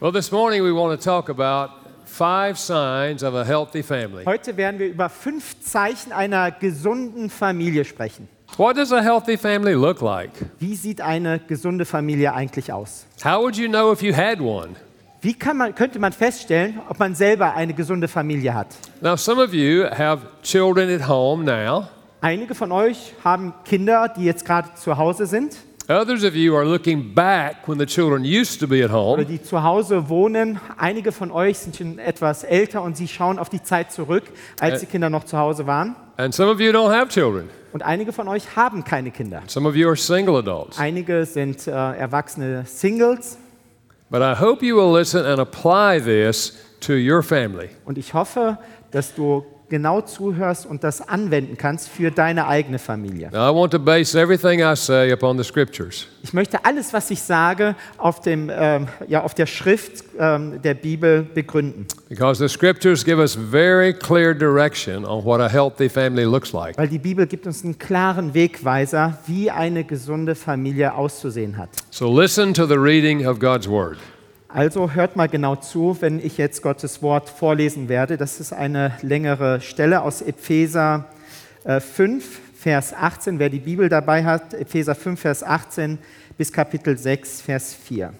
Well, this morning we want to talk about five signs of a healthy family. Heute werden wir über fünf Zeichen einer gesunden Familie sprechen. What does a healthy family look like? Wie sieht eine gesunde Familie eigentlich aus? How would you know if you had one? Wie kann man, könnte man feststellen, ob man selber eine gesunde Familie hat? Now, some of you have children at home now. Einige von euch haben Kinder, die jetzt gerade zu Hause sind Others of you are looking back when the children used to be at oder home. die zu Hause wohnen. Einige von euch sind schon etwas älter und sie schauen auf die Zeit zurück, als die Kinder noch zu Hause waren. And some of you don't have children. Und einige von euch haben keine Kinder. Some of you are single adults. Einige sind äh, erwachsene Singles But I hope you will listen and apply this to your family. und ich hoffe, dass du genau zuhörst und das anwenden kannst für deine eigene Familie. Now, I want to base everything I say upon the scriptures. Ich möchte alles, was ich sage, auf, dem, ähm, ja, auf der Schrift ähm, der Bibel begründen. Because the scriptures give us very clear direction on what a healthy family looks like. Weil die Bibel gibt uns einen klaren Wegweiser, wie eine gesunde Familie auszusehen hat. So listen to the reading of God's word. Also hört mal genau zu, wenn ich jetzt Gottes Wort vorlesen werde. Das ist eine längere Stelle aus Epheser äh, 5, Vers 18. Wer die Bibel dabei hat, Epheser 5, Vers 18 bis Kapitel 6, Vers 4.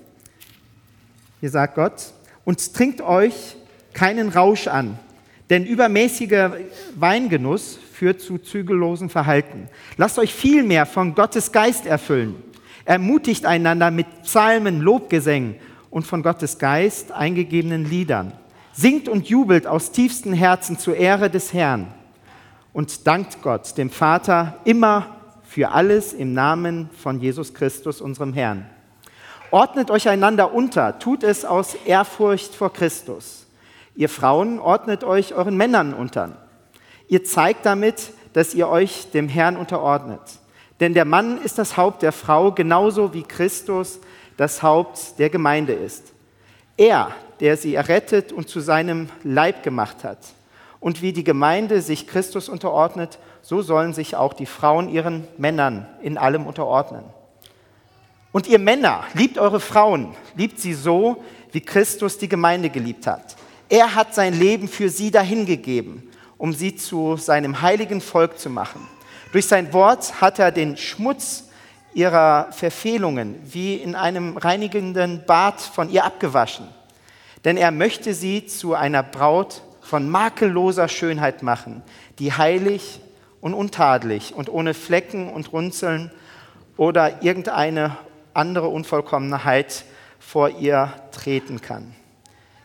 Hier sagt Gott, und trinkt euch keinen Rausch an, denn übermäßiger Weingenuss führt zu zügellosem Verhalten. Lasst euch vielmehr von Gottes Geist erfüllen. Ermutigt einander mit Psalmen, Lobgesängen und von Gottes Geist eingegebenen Liedern. Singt und jubelt aus tiefstem Herzen zur Ehre des Herrn und dankt Gott, dem Vater, immer für alles im Namen von Jesus Christus, unserem Herrn. Ordnet euch einander unter, tut es aus Ehrfurcht vor Christus. Ihr Frauen, ordnet euch euren Männern unter. Ihr zeigt damit, dass ihr euch dem Herrn unterordnet. Denn der Mann ist das Haupt der Frau, genauso wie Christus das Haupt der Gemeinde ist. Er, der sie errettet und zu seinem Leib gemacht hat. Und wie die Gemeinde sich Christus unterordnet, so sollen sich auch die Frauen ihren Männern in allem unterordnen. Und ihr Männer, liebt eure Frauen, liebt sie so, wie Christus die Gemeinde geliebt hat. Er hat sein Leben für sie dahingegeben, um sie zu seinem heiligen Volk zu machen. Durch sein Wort hat er den Schmutz ihrer Verfehlungen wie in einem reinigenden Bad von ihr abgewaschen. Denn er möchte sie zu einer Braut von makelloser Schönheit machen, die heilig und untadelig und ohne Flecken und Runzeln oder irgendeine andere Unvollkommenheit vor ihr treten kann.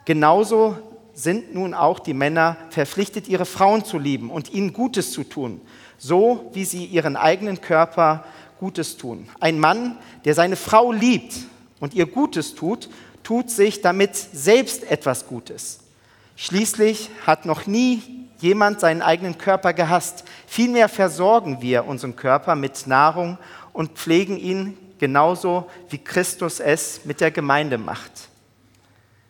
Genauso sind nun auch die Männer verpflichtet, ihre Frauen zu lieben und ihnen Gutes zu tun, so wie sie ihren eigenen Körper Gutes tun. Ein Mann, der seine Frau liebt und ihr Gutes tut, tut sich damit selbst etwas Gutes. Schließlich hat noch nie jemand seinen eigenen Körper gehasst. Vielmehr versorgen wir unseren Körper mit Nahrung und pflegen ihn genauso, wie Christus es mit der Gemeinde macht.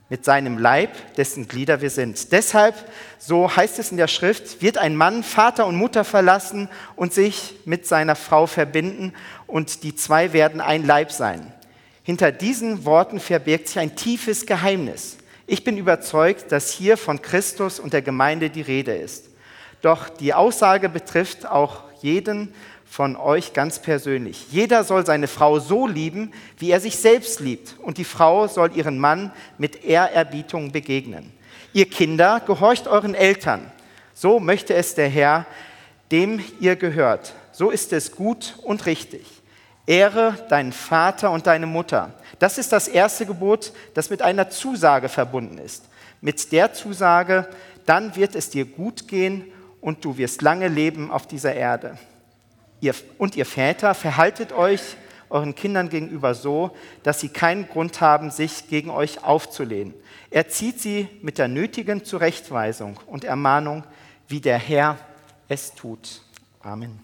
Mit seinem Leib, dessen Glieder wir sind. Deshalb, so heißt es in der Schrift, wird ein Mann Vater und Mutter verlassen und sich mit seiner Frau verbinden und die zwei werden ein Leib sein. Hinter diesen Worten verbirgt sich ein tiefes Geheimnis. Ich bin überzeugt, dass hier von Christus und der Gemeinde die Rede ist. Doch die Aussage betrifft auch jeden von euch ganz persönlich. Jeder soll seine Frau so lieben, wie er sich selbst liebt, und die Frau soll ihren Mann mit Ehrerbietung begegnen. Ihr Kinder, gehorcht euren Eltern. So möchte es der Herr, dem ihr gehört. So ist es gut und richtig. Ehre deinen Vater und deine Mutter. Das ist das erste Gebot, das mit einer Zusage verbunden ist. Mit der Zusage, dann wird es dir gut gehen und du wirst lange leben auf dieser Erde. Ihr, und ihr Väter, verhaltet euch euren Kindern gegenüber so, dass sie keinen Grund haben, sich gegen euch aufzulehnen. Erzieht sie mit der nötigen Zurechtweisung und Ermahnung, wie der Herr es tut. Amen.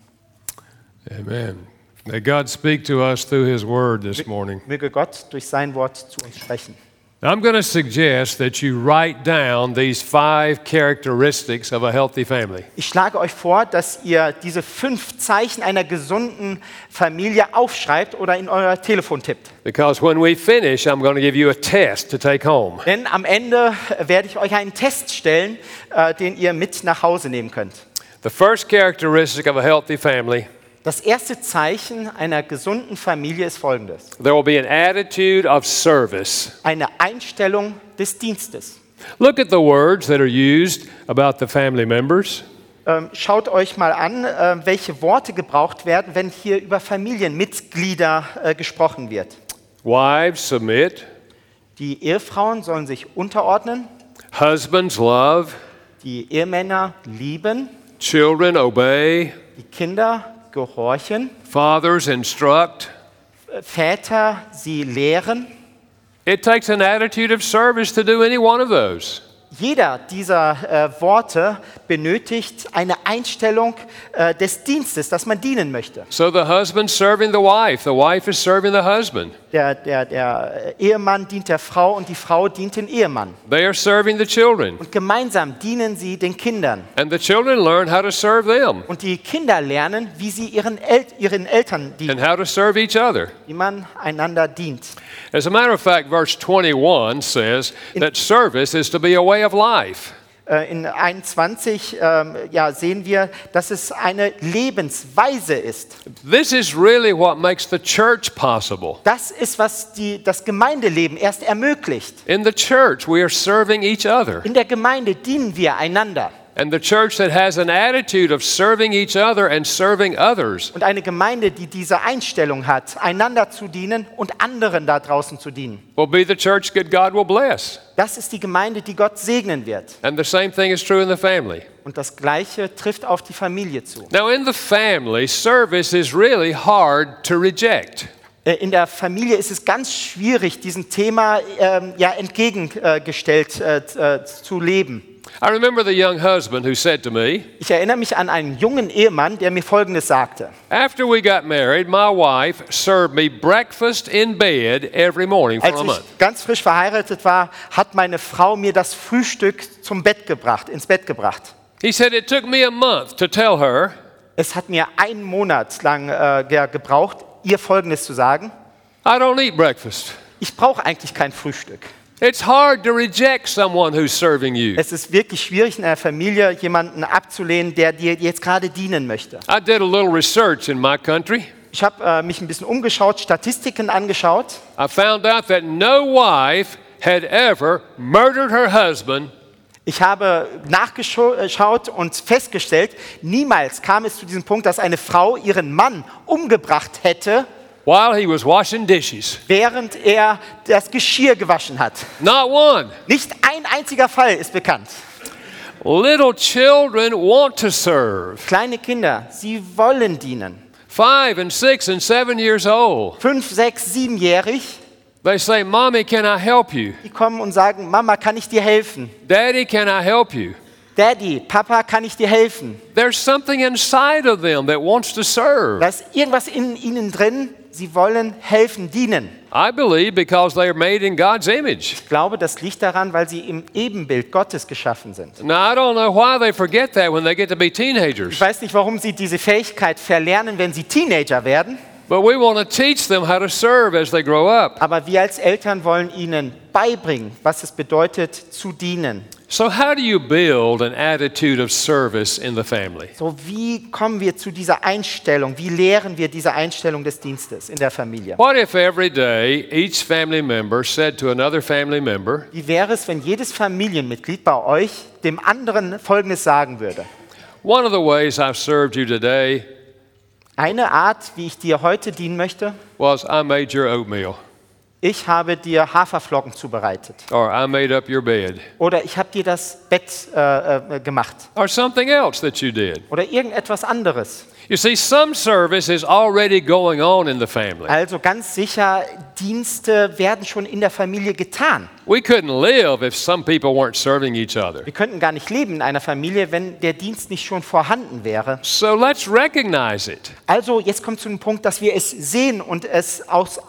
Amen. May God speak to us through His Word this morning. Möge Gott durch sein Wort zu uns sprechen. I'm going to suggest that you write down these five characteristics of a healthy family. Ich schlage euch vor, dass ihr diese fünf Zeichen einer gesunden Familie aufschreibt oder in euer Telefon tippt. Because when we finish, I'm going to give you a test to take home. Denn am Ende werde ich euch einen Test stellen, äh, den ihr mit nach Hause nehmen könnt. The first characteristic of a healthy family Das erste Zeichen einer gesunden Familie ist folgendes. there will be an attitude of service. Eine Einstellung des Dienstes. Look at the words that are used about the family members. Ähm, schaut euch mal an, äh, welche Worte gebraucht werden, wenn hier über Familienmitglieder äh, gesprochen wird. Wives, submit. Die Ehefrauen sollen sich unterordnen, Husbands, love. die Ehemänner lieben, Children, obey. die Kinder gehorchen, Fathers, instruct. Väter sie lehren. It takes an attitude of service to do any one of those. Jeder dieser äh, Worte benötigt eine Einstellung äh, des Dienstes, dass man dienen möchte. So the husband serving the wife, the wife is serving the husband. Der, der, der Ehemann dient der Frau und die Frau dient dem Ehemann. They are serving the children, Und gemeinsam dienen sie den Kindern. and the children learn how to serve them Und die Kinder lernen, wie sie ihren, El ihren Eltern and dienen, how to serve each other. wie man einander dient. As a matter of fact, verse 21 says that service is to be a way of life. Äh, In 21 ähm, ja, sehen wir, dass es eine Lebensweise ist. This is really what makes the church possible. Das ist, was die, das Gemeindeleben erst ermöglicht. In the church, we are serving each other. In der Gemeinde dienen wir einander. And the church that has an attitude of serving each other and serving others Und eine Gemeinde, die diese Einstellung hat, einander zu dienen und anderen da draußen zu dienen. will be the church that God will bless. Das ist die Gemeinde, die Gott segnen wird. And the same thing is true in the family. Und das Gleiche trifft auf die Familie zu. Now, in the family, service is really hard to reject. Äh, In der Familie ist es ganz schwierig, diesem Thema ähm, ja, entgegengestellt äh, äh, zu leben. I remember the young husband who said to me, Ich erinnere mich an einen jungen Ehemann, der mir Folgendes sagte. After we got married, my wife served me breakfast in bed every morning for Als a month. ich ganz frisch verheiratet war, hat meine Frau mir das Frühstück zum Bett gebracht, ins Bett gebracht. He said it took me a month to tell her Es hat mir einen Monat lang äh, ge- gebraucht, ihr Folgendes zu sagen. I don't eat breakfast. Ich brauche eigentlich kein Frühstück. It's hard to reject someone who's serving you. Es ist wirklich schwierig in einer Familie jemanden abzulehnen, der dir jetzt gerade dienen möchte. I did a little research in my country. Ich habe äh, mich ein bisschen umgeschaut, Statistiken angeschaut. I found out that no wife had ever murdered her husband Ich habe nachgeschaut und festgestellt, niemals kam es zu diesem Punkt, dass eine Frau ihren Mann umgebracht hätte, while he was washing dishes. während er das Geschirr gewaschen hat. Not one. Nicht ein einziger Fall ist bekannt. Little children want to serve. Kleine Kinder, sie wollen dienen. Five and six and seven years old. Fünf, sechs, siebenjährig, They say, Mommy, can I help you? die kommen und sagen, Mama, kann ich dir helfen? Daddy, can I help you? Daddy, Papa, kann ich dir helfen? There's something inside of them that wants to serve. Da ist irgendwas in ihnen drin, sie wollen helfen, dienen. I believe because they are made in God's image. Ich glaube, das liegt daran, weil sie im Ebenbild Gottes geschaffen sind. Now, I don't know why they forget that when they get to be Ich weiß nicht, warum sie diese Fähigkeit verlernen, wenn sie Teenager werden, but we want to teach them how to serve as they grow up. aber wir als Eltern wollen ihnen beibringen, was es bedeutet, zu dienen. So, how do you build an attitude of service in the family? So, wie kommen wir zu dieser Einstellung? Wie lehren wir diese Einstellung des Dienstes in der Familie? What if every day each family member said to another family member, Wie wäre es, wenn jedes Familienmitglied bei euch dem anderen Folgendes sagen würde? One of the ways I've served you today Eine Art, wie ich dir heute dienen möchte, was I made your oatmeal, ich habe dir Haferflocken zubereitet or I made up your bed, oder ich habe dir das Bett äh, äh, gemacht or something else that you did. oder irgendetwas anderes. You see, some service is already going on in the family. Also ganz sicher, Dienste werden schon in der Familie getan. We couldn't live if some people weren't serving each other. Wir könnten gar nicht leben in einer Familie, wenn der Dienst nicht schon vorhanden wäre. So let's recognize it. Also jetzt kommt zu dem Punkt, dass wir es sehen und es aus,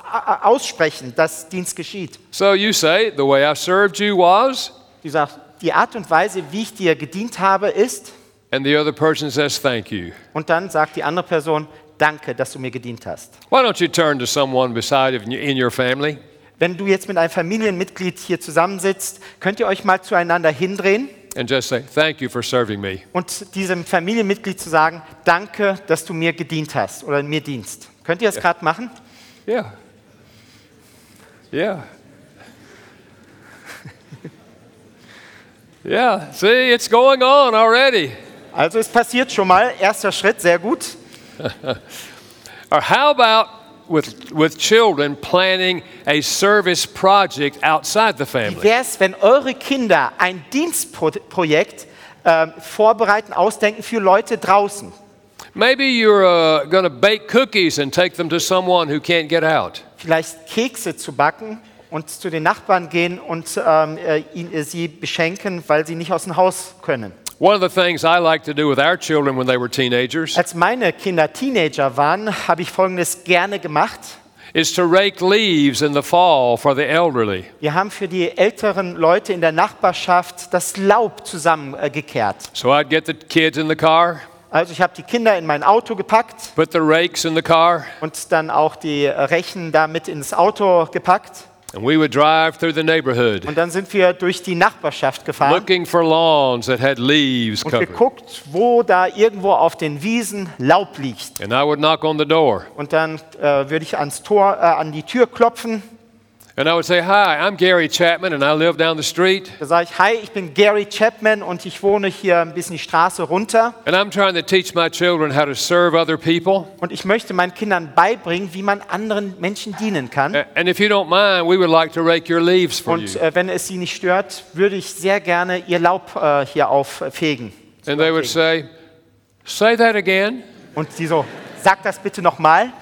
aussprechen, dass Dienst geschieht. So you say, the way I served you was, Du sagst, die Art und Weise, wie ich dir gedient habe, ist, and the other person says, thank you. und dann sagt die andere Person, danke, dass du mir gedient hast. Why don't you turn to someone beside in your family Wenn du jetzt mit einem Familienmitglied hier zusammensitzt, könnt ihr euch mal zueinander hindrehen and just say, thank you for serving me? und diesem Familienmitglied zu sagen, danke, dass du mir gedient hast oder mir dienst. Könnt ihr das gerade machen? Yeah. Yeah. yeah, see, it's going on already. Also es passiert schon mal, erster Schritt, sehr gut. Or how about with, with children planning a service project outside the Wie family? wäre es, wenn eure Kinder ein Dienstprojekt ähm, vorbereiten, ausdenken für Leute draußen? Maybe you're uh, going to bake cookies and take them to someone who can't get out. Vielleicht Kekse zu backen und zu den Nachbarn gehen und ähm, äh, ihn, äh, sie beschenken, weil sie nicht aus dem Haus können. One of the things I like to do with our children when they were teenagers Als meine Kinder Teenager waren, habe ich Folgendes gerne gemacht. is to rake leaves in the fall for the elderly. Wir haben für die älteren Leute in der Nachbarschaft das Laub zusammengekehrt. So I'd get the kids in the car, Also ich habe die Kinder in mein Auto gepackt put the rakes in the car, und dann auch die äh, Rechen da mit ins Auto gepackt. And we would drive through the neighborhood Und dann sind wir durch die Nachbarschaft gefahren looking for lawns that had leaves und covered. geguckt, wo da irgendwo auf den Wiesen Laub liegt. And I would knock on the door Und dann äh, würde ich ans Tor, äh, an die Tür klopfen. And I would say, Hi, I'm Gary Chapman and I live down the street Da sage ich, hi, ich bin Gary Chapman und ich wohne hier ein bisschen die Straße runter. and I'm trying to teach my children how to serve other people. Und ich möchte meinen Kindern beibringen, wie man anderen Menschen dienen kann. And if you don't mind, we would like to rake your leaves for Und you. äh, wenn es sie nicht stört, würde ich sehr gerne ihr Laub äh, hier auffegen. And they would say, Say that again. Und sie so, sag das bitte nochmal.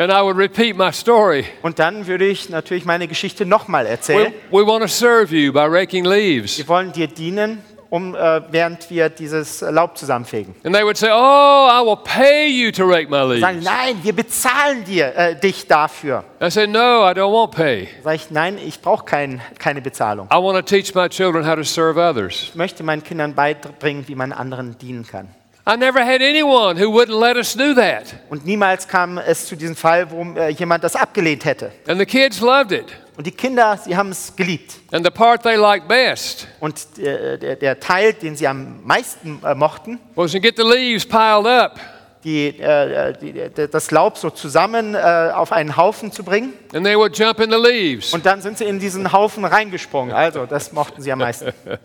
And I would repeat my story. Und dann würde ich natürlich meine Geschichte nochmal erzählen. We, we want to serve you by raking leaves. Wir wollen dir dienen, um, äh, während wir dieses Laub zusammenfegen. And they would say, Oh, I will pay you to rake my Sagen, leaves. nein, wir bezahlen dir, äh, dich dafür. I said, No, I don't want pay. Sag ich, nein, ich brauche kein, keine Bezahlung. I want to teach my children how to serve others. Ich möchte meinen Kindern beibringen, wie man anderen dienen kann. I never had anyone who wouldn't let us do that. Und niemals kam es zu diesem Fall, wo äh, jemand das abgelehnt hätte. And the kids loved it. Und die Kinder, sie haben es geliebt. And the part they liked best Und äh, der, der Teil, den sie am meisten äh, mochten, was to get the leaves piled up die, äh, äh die, die, das Laub so zusammen äh, auf einen Haufen zu bringen. and they would jump in the leaves. Und dann sind sie in diesen Haufen reingesprungen. Also, das mochten sie am meisten.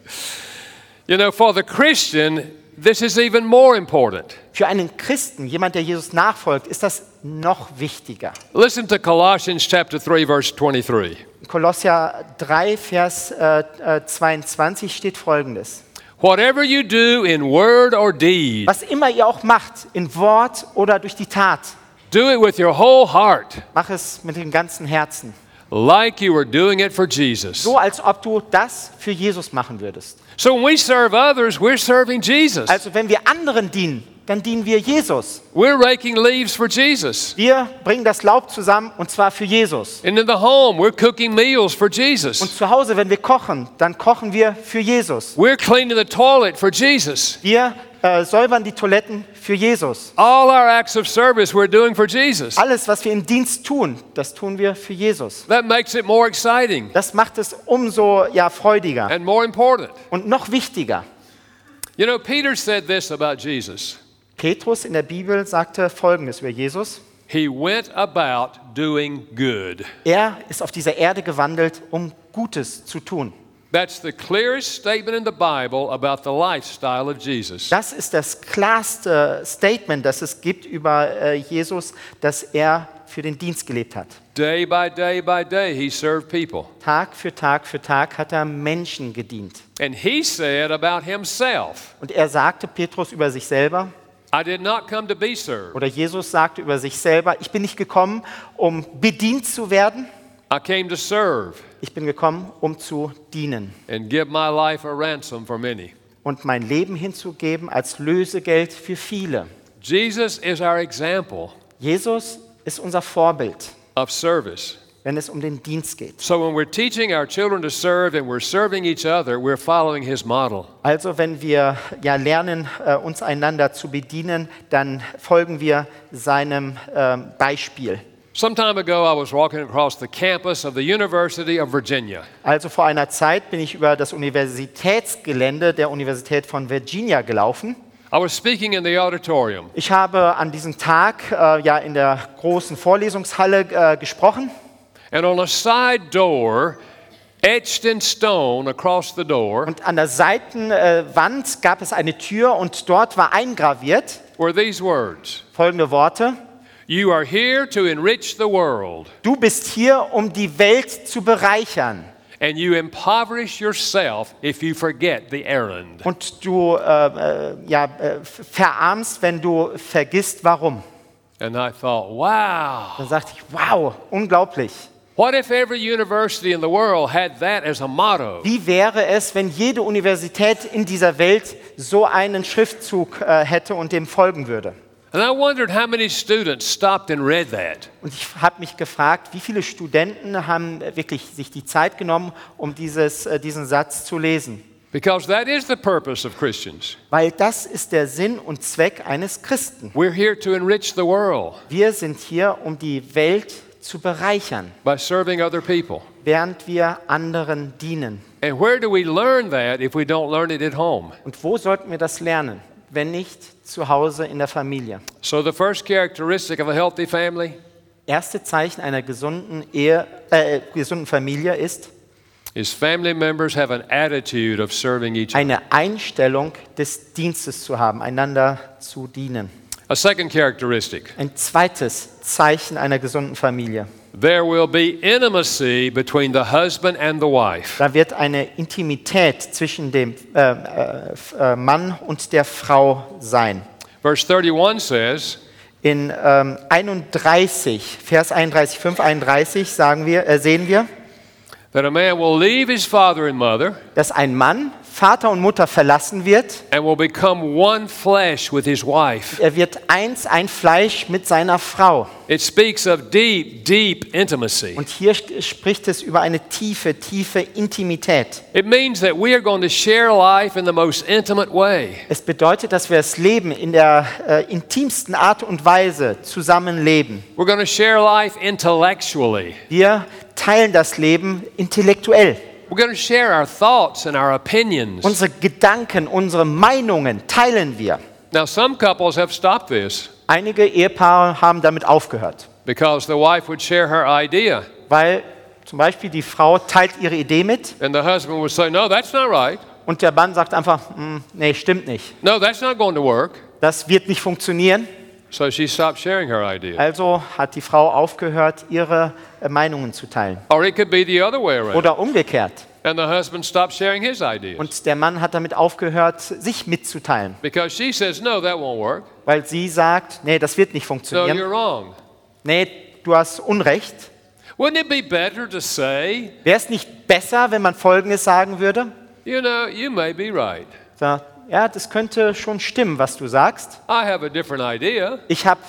You know, for the Christian, this is even more important. Für einen Christen, jemand, der Jesus nachfolgt, ist das noch wichtiger. Listen to Colossians chapter 3 verse 23. In Kolossia 3, Vers äh, äh, 22 steht folgendes. Whatever you do in word or deed, Was immer ihr auch macht, in Wort oder durch die Tat, do it with your whole heart, mach es mit dem ganzen Herzen. like you were doing it for Jesus. So, als ob du das für Jesus machen würdest. So when we serve others, we're serving Jesus. Also, wenn wir anderen dienen, dann dienen wir Jesus. We're raking leaves for Jesus. Wir bringen das Laub zusammen und zwar für Jesus. And in the home, we're cooking meals for Und Jesus. zu Hause, wenn wir kochen, dann kochen wir für Jesus. We're cleaning the toilet for Jesus. Wir äh, säubern die Toiletten für Jesus. All our acts of service we're doing for Jesus. Alles, was wir im Dienst tun, das tun wir für Jesus. That makes it more exciting Das macht es umso ja, freudiger and more important. und noch wichtiger. You know, Peter said this about Jesus Petrus in der Bibel sagte Folgendes über Jesus. He went about doing good. Er ist auf dieser Erde gewandelt, um Gutes zu tun. That's the clearest statement in the Bible about the lifestyle of Jesus. Das ist das klarste Statement, das es gibt über äh, Jesus, dass er für den Dienst gelebt hat. Day by day by day, he served people. Tag für Tag für Tag hat er Menschen gedient. And he said about himself, Und er sagte Petrus über sich selber, I did not come to be served. Oder Jesus sagte über sich selber, ich bin nicht gekommen, um bedient zu werden, I came to serve ich bin gekommen, um zu dienen and give my life a ransom for many. und mein Leben hinzugeben als Lösegeld für viele. Jesus is our example Jesus ist unser Vorbild, of service. Wenn es um den Dienst geht. So when we're teaching our children to serve and we're serving each other, we're following his model. Also wenn wir ja lernen, äh, uns einander zu bedienen, dann folgen wir seinem ähm, Beispiel. Some time ago, I was walking across the campus of the University of Virginia. Also vor einer Zeit bin ich über das Universitätsgelände der Universität von Virginia gelaufen. I was speaking in the auditorium, Ich habe an diesem Tag äh, ja in der großen Vorlesungshalle äh, gesprochen and on a side door, etched in stone across the door, und an der Seitenwand gab es eine Tür und dort war eingraviert were these words folgende Worte. You are here to enrich the world, Du bist hier, um die Welt zu bereichern. and you impoverish yourself if you forget the errand. Und du äh, äh, ja, äh, verarmst, wenn du vergisst, warum. And I thought, wow, Dann sagte ich, wow, unglaublich. What if every university in the world had that as a motto? Wie wäre es, wenn jede Universität in dieser Welt so einen Schriftzug äh, hätte und dem folgen würde? And I wondered how many students stopped and read that. Und ich habe mich gefragt, wie viele Studenten haben wirklich sich die Zeit genommen, um dieses, äh, diesen Satz zu lesen? Because that is the purpose of Christians. Weil das ist der Sinn und Zweck eines Christen. We're here to enrich the world Wir sind hier, um die Welt zu bereichern, by serving other people. während wir anderen dienen. And where do we learn that if we don't learn it at home? Und wo sollten wir das lernen, wenn nicht zu Hause in der Familie? So, the first characteristic of a healthy family Erste Zeichen einer gesunden, Ehe, äh, gesunden Familie ist is family members have an attitude of serving each other. eine Einstellung des Dienstes zu haben, einander zu dienen. A second characteristic Ein zweites Zeichen einer gesunden Familie. there will be intimacy between the husband and the wife. Da wird eine Intimität zwischen dem äh, äh, äh, Mann und der Frau sein. Verse 31 says, In ähm, 31, Vers 31, 5, 31 sagen wir, äh, sehen wir, that a man will leave his father and mother dass ein Mann Vater und Mutter verlassen wird. and will become one flesh with his wife. Er wird eins, ein Fleisch mit seiner Frau. It speaks of deep, deep intimacy. Und hier spricht es über eine tiefe, tiefe Intimität. It means that we are going to share life in the most intimate way. Es bedeutet, dass wir das Leben in der äh, intimsten Art und Weise zusammenleben. We're going to share life intellectually. Wir teilen das Leben intellektuell. We're going to share our thoughts and our opinions. Unsere Gedanken, unsere Meinungen teilen wir. Now, some couples have stopped this Einige Ehepaare haben damit aufgehört, because the wife would share her idea, weil zum Beispiel die Frau teilt ihre Idee mit and the husband would say, No, that's not right. und der Mann sagt einfach, "Hm, nee, stimmt nicht. No, that's not going to work. Das wird nicht funktionieren. So she stopped sharing her idea. Also hat die Frau aufgehört, ihre äh, Meinungen zu teilen. Or it could be the other way around. Oder umgekehrt. And the husband stopped sharing his ideas Und der Mann hat damit aufgehört, sich mitzuteilen, because she says, No, that won't work. weil sie sagt, nee, das wird nicht No, funktionieren. you're wrong. Nee, du hast Unrecht. Wouldn't it be better to say, Wäre es nicht besser, wenn man Folgendes sagen würde? You know, you may be right. So, ja, das könnte schon stimmen, was du sagst. I have a different idea, Ich habe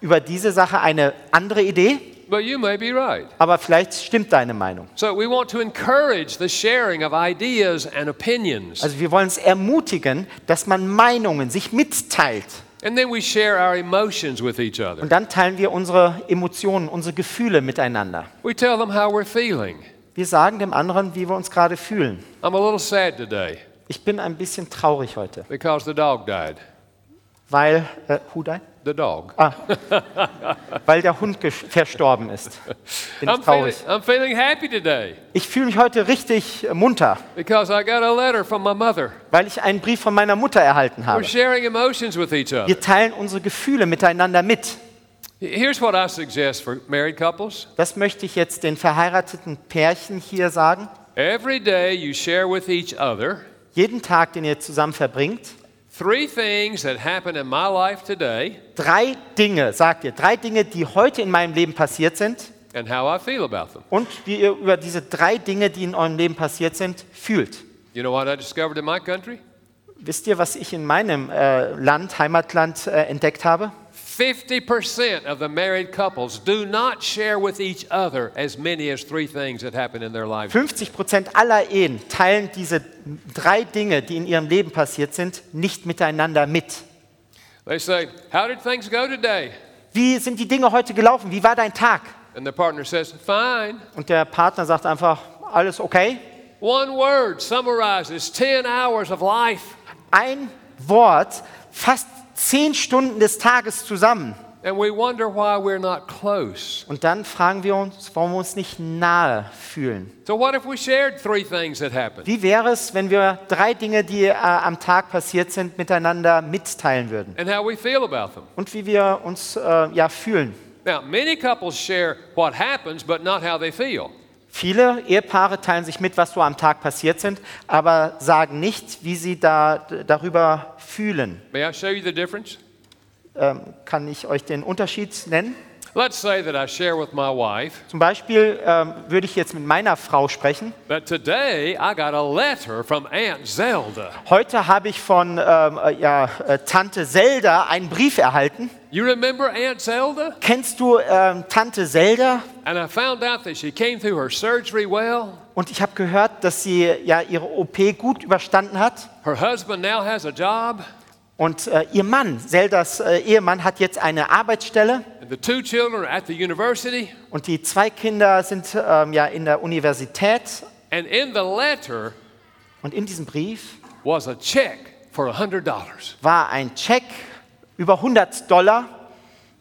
über diese Sache eine andere Idee, but you may be right. aber vielleicht stimmt deine Meinung. So we want to encourage the sharing of ideas and opinions. Also wir wollen es ermutigen, dass man Meinungen sich mitteilt. And then we share our emotions with each other. Und dann teilen wir unsere Emotionen, unsere Gefühle miteinander. We tell them how we're feeling. Wir sagen dem anderen, wie wir uns gerade fühlen. I'm a little sad today Ich bin ein bisschen traurig heute, because the dog died. weil äh, who died? The dog. Ah, weil der Hund verstorben ist. Bin ich I'm feeling, traurig. I'm feeling happy today Ich fühle mich heute richtig munter, because I got a letter from my mother. weil ich einen Brief von meiner Mutter erhalten We're habe. sharing emotions with each other. Wir teilen unsere Gefühle miteinander mit. Here's what I suggest for married couples Das möchte ich jetzt den verheirateten Pärchen hier sagen. every day you share with each other Jeden Tag, den ihr zusammen verbringt, three things that happen in my life today Drei Dinge, sagt ihr, drei Dinge, die heute in meinem Leben passiert sind and how I feel about them. und wie ihr über diese drei Dinge, die in eurem Leben passiert sind, fühlt. You know what I discovered in my country? Wisst ihr, was ich in meinem äh, Land, Heimatland äh, entdeckt habe? 50% of the married couples do not share with each other as many as three things that happen in their lives. 50 Prozent aller Ehen teilen diese drei Dinge, die in ihrem Leben passiert sind, nicht miteinander mit. They say, How did things go today? Wie sind die Dinge heute gelaufen? Wie war dein Tag? And the partner says, Fine. Und der Partner sagt einfach, alles okay? One word summarizes 10 hours of life. Ein Wort, fast zehn Stunden des Tages zusammen. And we wonder why we're not close. Und dann fragen wir uns, warum wir uns nicht nahe fühlen. So, what if we shared three things that happened? Wie wäre es, wenn wir drei Dinge, die äh, am Tag passiert sind, miteinander mitteilen würden? And how we feel about them? Und wie wir uns äh, ja fühlen? Now, many couples share what happens, but not how they feel. Viele Ehepaare teilen sich mit, was so am Tag passiert sind, aber sagen nicht, wie sie da, darüber fühlen. May I show you the difference? Ähm, kann ich euch den Unterschied nennen? Let's say that I share with my wife Zum Beispiel ähm, würde ich jetzt mit meiner Frau sprechen. that today I got a letter from Aunt Zelda. Heute habe ich von ähm, äh, ja, äh, Tante Zelda einen Brief erhalten. You remember Aunt Zelda? Kennst du ähm, Tante Zelda? And I found out that she came through her surgery well. Und ich habe gehört, dass sie ja ihre OP gut überstanden hat. Her husband now has a job, Und äh, ihr Mann, Zeldas äh, Ehemann, hat jetzt eine Arbeitsstelle. and the two children are at the university. Und die zwei Kinder sind ähm, ja in der Universität. And in the letter Und in diesem Brief was a check for $100. war ein Check über 100 Dollar.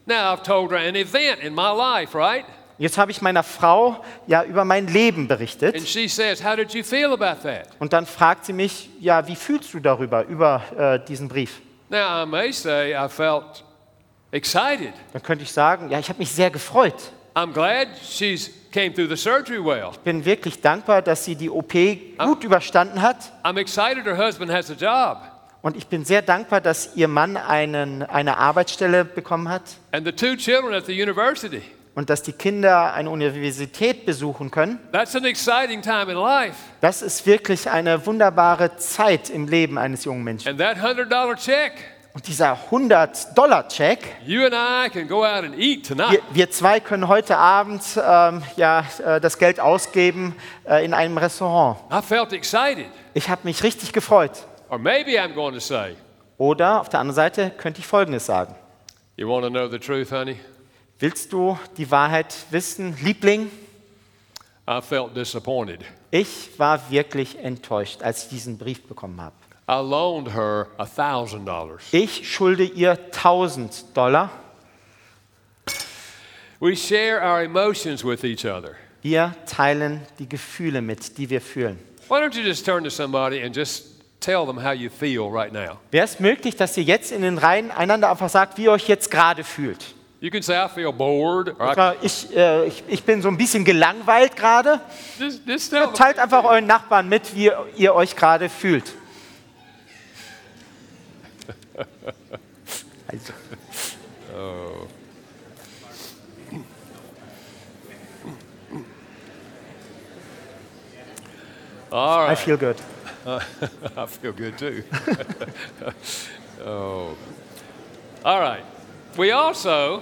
Now, I've told her an event in my life, right? Jetzt habe ich meiner Frau ja über mein Leben And berichtet. she says, How did you feel about that? Und dann fragt sie mich, ja, wie fühlst du darüber, über äh, diesen Brief? Now, I may say I felt excited. Dann könnte ich sagen, ja, ich habe mich sehr gefreut. I'm glad she's came through the surgery well. Bin wirklich dankbar, dass sie die OP gut überstanden hat. I'm excited her husband has a job. Und ich bin sehr dankbar, dass ihr Mann einen, eine Arbeitsstelle bekommen hat And the two children at the university. und dass die Kinder eine Universität besuchen können. That's an exciting time in life. Das ist wirklich eine wunderbare Zeit im Leben eines jungen Menschen. And that $100 check, Und dieser 100-Dollar-Check, you and I can go out and eat wir, wir zwei können heute Abend ähm, ja, äh, das Geld ausgeben äh, in einem Restaurant. I felt excited. Ich habe mich richtig gefreut. Or maybe I'm going to say, Oder auf der anderen Seite könnte ich Folgendes sagen. You want to know the truth, honey? Willst du die Wahrheit wissen, Liebling? I felt disappointed. Ich war wirklich enttäuscht, als ich diesen Brief bekommen habe. I loaned her $1,000. Ich schulde ihr 1000 Dollar. We share our emotions with each other. Wir teilen die Gefühle mit, die wir fühlen. Why don't you just turn to somebody and just tell them how you feel right now? Wäre es möglich, dass ihr jetzt in den Reihen einander einfach sagt, wie ihr euch jetzt gerade fühlt? You can say, I feel bored. I Ich, äh, ich, ich bin so ein bisschen gelangweilt gerade. Teilt einfach euren Nachbarn mit, wie ihr euch gerade fühlt. Also, All I right. feel good. I feel good too. oh. All right. We also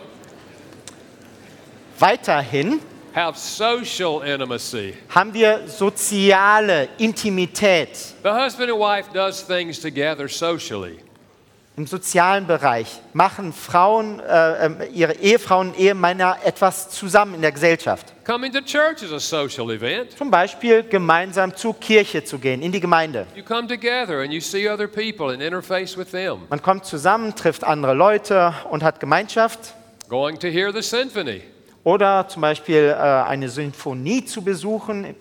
Weiterhin have social intimacy. haben wir soziale Intimität The husband and wife does things together socially. Im sozialen Bereich. Machen Frauen, äh, ähm, ihre Ehefrauen Ehemänner etwas zusammen in der Gesellschaft. Coming to church is a social event. Zum Beispiel gemeinsam zur Kirche zu gehen, in die Gemeinde. You come together and you see other people and interface with them. Man kommt zusammen, trifft andere Leute und hat Gemeinschaft. Going to hear the symphony. Oder zum Beispiel äh, eine Sinfonie zu besuchen.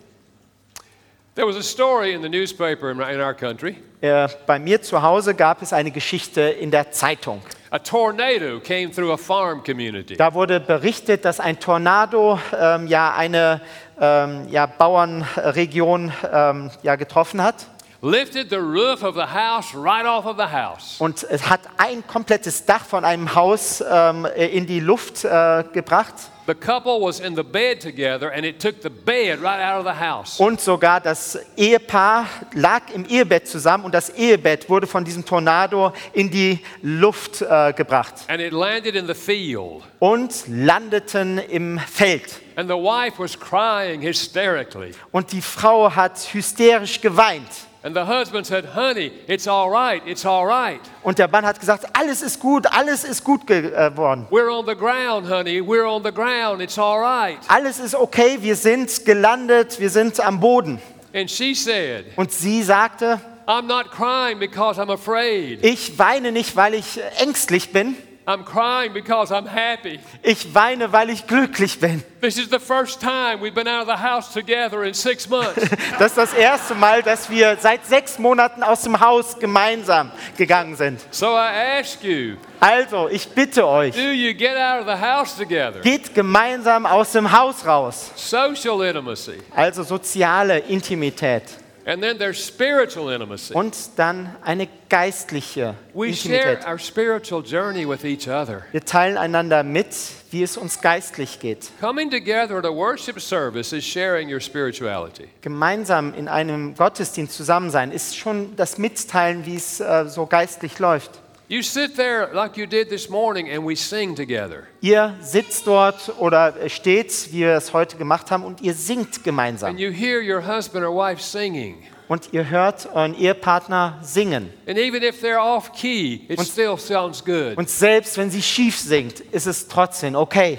There was a story in the newspaper in, our country. Äh, bei mir zu Hause gab es eine Geschichte in der Zeitung. A tornado came through a farm community. Da wurde berichtet, dass ein Tornado ähm, ja eine ähm, ja, Bauernregion ähm, ja, getroffen hat. lifted the roof of the house right off of the house. und es hat ein komplettes Dach von einem Haus ähm, in die Luft äh, gebracht. The couple was in the bed together and it took the bed right out of the house. Und sogar das Ehepaar lag im Ehebett zusammen und das Ehebett wurde von diesem Tornado in die Luft äh, gebracht And it landed in the field. und landeten im Feld. And the wife was crying hysterically. Und die Frau hat hysterisch geweint. And the husband said, Honey, it's all right, it's all right. Und der Mann hat gesagt, alles ist gut, alles ist gut geworden. We're on the ground, honey, we're on the ground, it's all right. Alles ist okay, wir sind gelandet, wir sind am Boden. And she said, Und sie sagte, I'm not crying because I'm afraid. ich weine nicht, weil ich ängstlich bin, I'm crying because I'm happy. ich weine, weil ich glücklich bin. This is the first time we've been out of the house together in six months. Das ist das erste Mal, dass wir seit sechs Monaten aus dem Haus gemeinsam gegangen sind. so I ask you, Also, ich bitte euch, do you get out of the house together? geht gemeinsam aus dem Haus raus. Social intimacy. Also soziale Intimität. And then there's spiritual intimacy. Und dann eine geistliche We Intimität. share our spiritual journey with each other. Wir teilen einander mit, wie es uns geistlich geht. Coming together at a worship service is sharing your spirituality. Gemeinsam in einem Gottesdienst zusammen sein ist schon das Mitteilen, wie es äh, so geistlich läuft. You sit there like you did this morning and we sing together. Ihr sitzt dort oder steht, wie wir es heute gemacht haben, und ihr singt gemeinsam. And you hear your husband or wife singing. Und ihr hört euren Ehepartner singen. And even if they're off key, it still sounds good. Und selbst wenn sie schief singt, ist es trotzdem okay.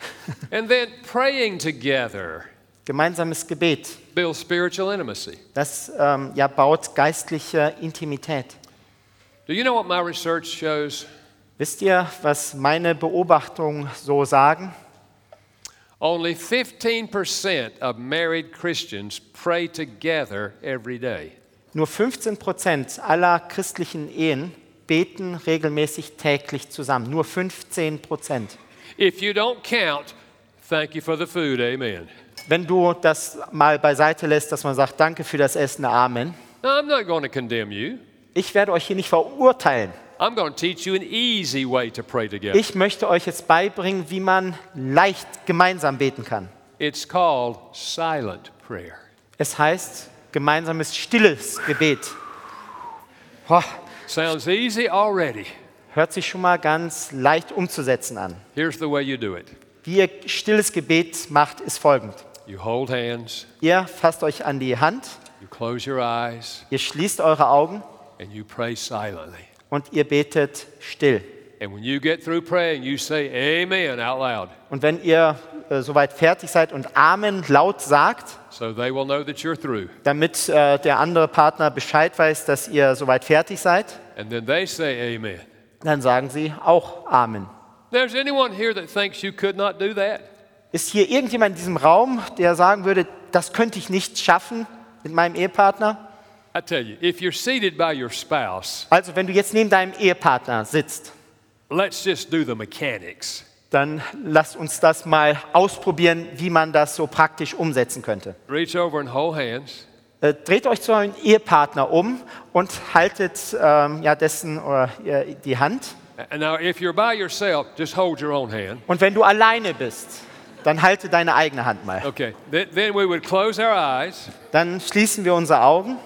And then praying together Gemeinsames Gebet, builds spiritual intimacy. das ähm, ja, baut geistliche Intimität. Do you know what my research shows? Wisst ihr, was meine Beobachtungen so sagen? Only 15% of married Christians pray together every day. Nur 15 Prozent aller christlichen Ehen beten regelmäßig täglich zusammen. Nur 15 Prozent. If you don't count, thank you for the food, amen. Wenn du das mal beiseite lässt, dass man sagt, danke für das Essen, Amen. Now, I'm not going to condemn you. Ich werde euch hier nicht verurteilen. I'm going to teach you an easy way to pray together. Ich möchte euch jetzt beibringen, wie man leicht gemeinsam beten kann. It's called silent prayer. Es heißt gemeinsames stilles Gebet. Boah, Sounds easy already. hört sich schon mal ganz leicht umzusetzen an. Here's the way you do it Wie ihr stilles Gebet macht, ist folgend. you hold hands, Ihr fasst euch an die Hand, you close your eyes, ihr schließt eure Augen and you pray silently. und ihr betet still. And when you get through praying, you say amen out loud Und wenn ihr äh, soweit fertig seid und Amen laut sagt, so they will know that you're through. damit äh, der andere Partner Bescheid weiß, dass ihr soweit fertig seid, And then they say amen. dann sagen sie auch Amen. There's anyone here that thinks you could not do that? Ist hier irgendjemand in diesem Raum, der sagen würde, das könnte ich nicht schaffen mit meinem Ehepartner? I tell you, if you're seated by your spouse, Also wenn du jetzt neben deinem Ehepartner sitzt, let's just do the mechanics. dann lass uns das mal ausprobieren, wie man das so praktisch umsetzen könnte. Reach over and hold hands. Äh, dreht euch zu eurem Ehepartner um und haltet ähm, ja, dessen oder äh, die Hand. And now, if you're by yourself, just hold your own hand. Und wenn du alleine bist, dann halte deine eigene Hand mal. Okay. Then we would close our eyes Dann schließen wir unsere Augen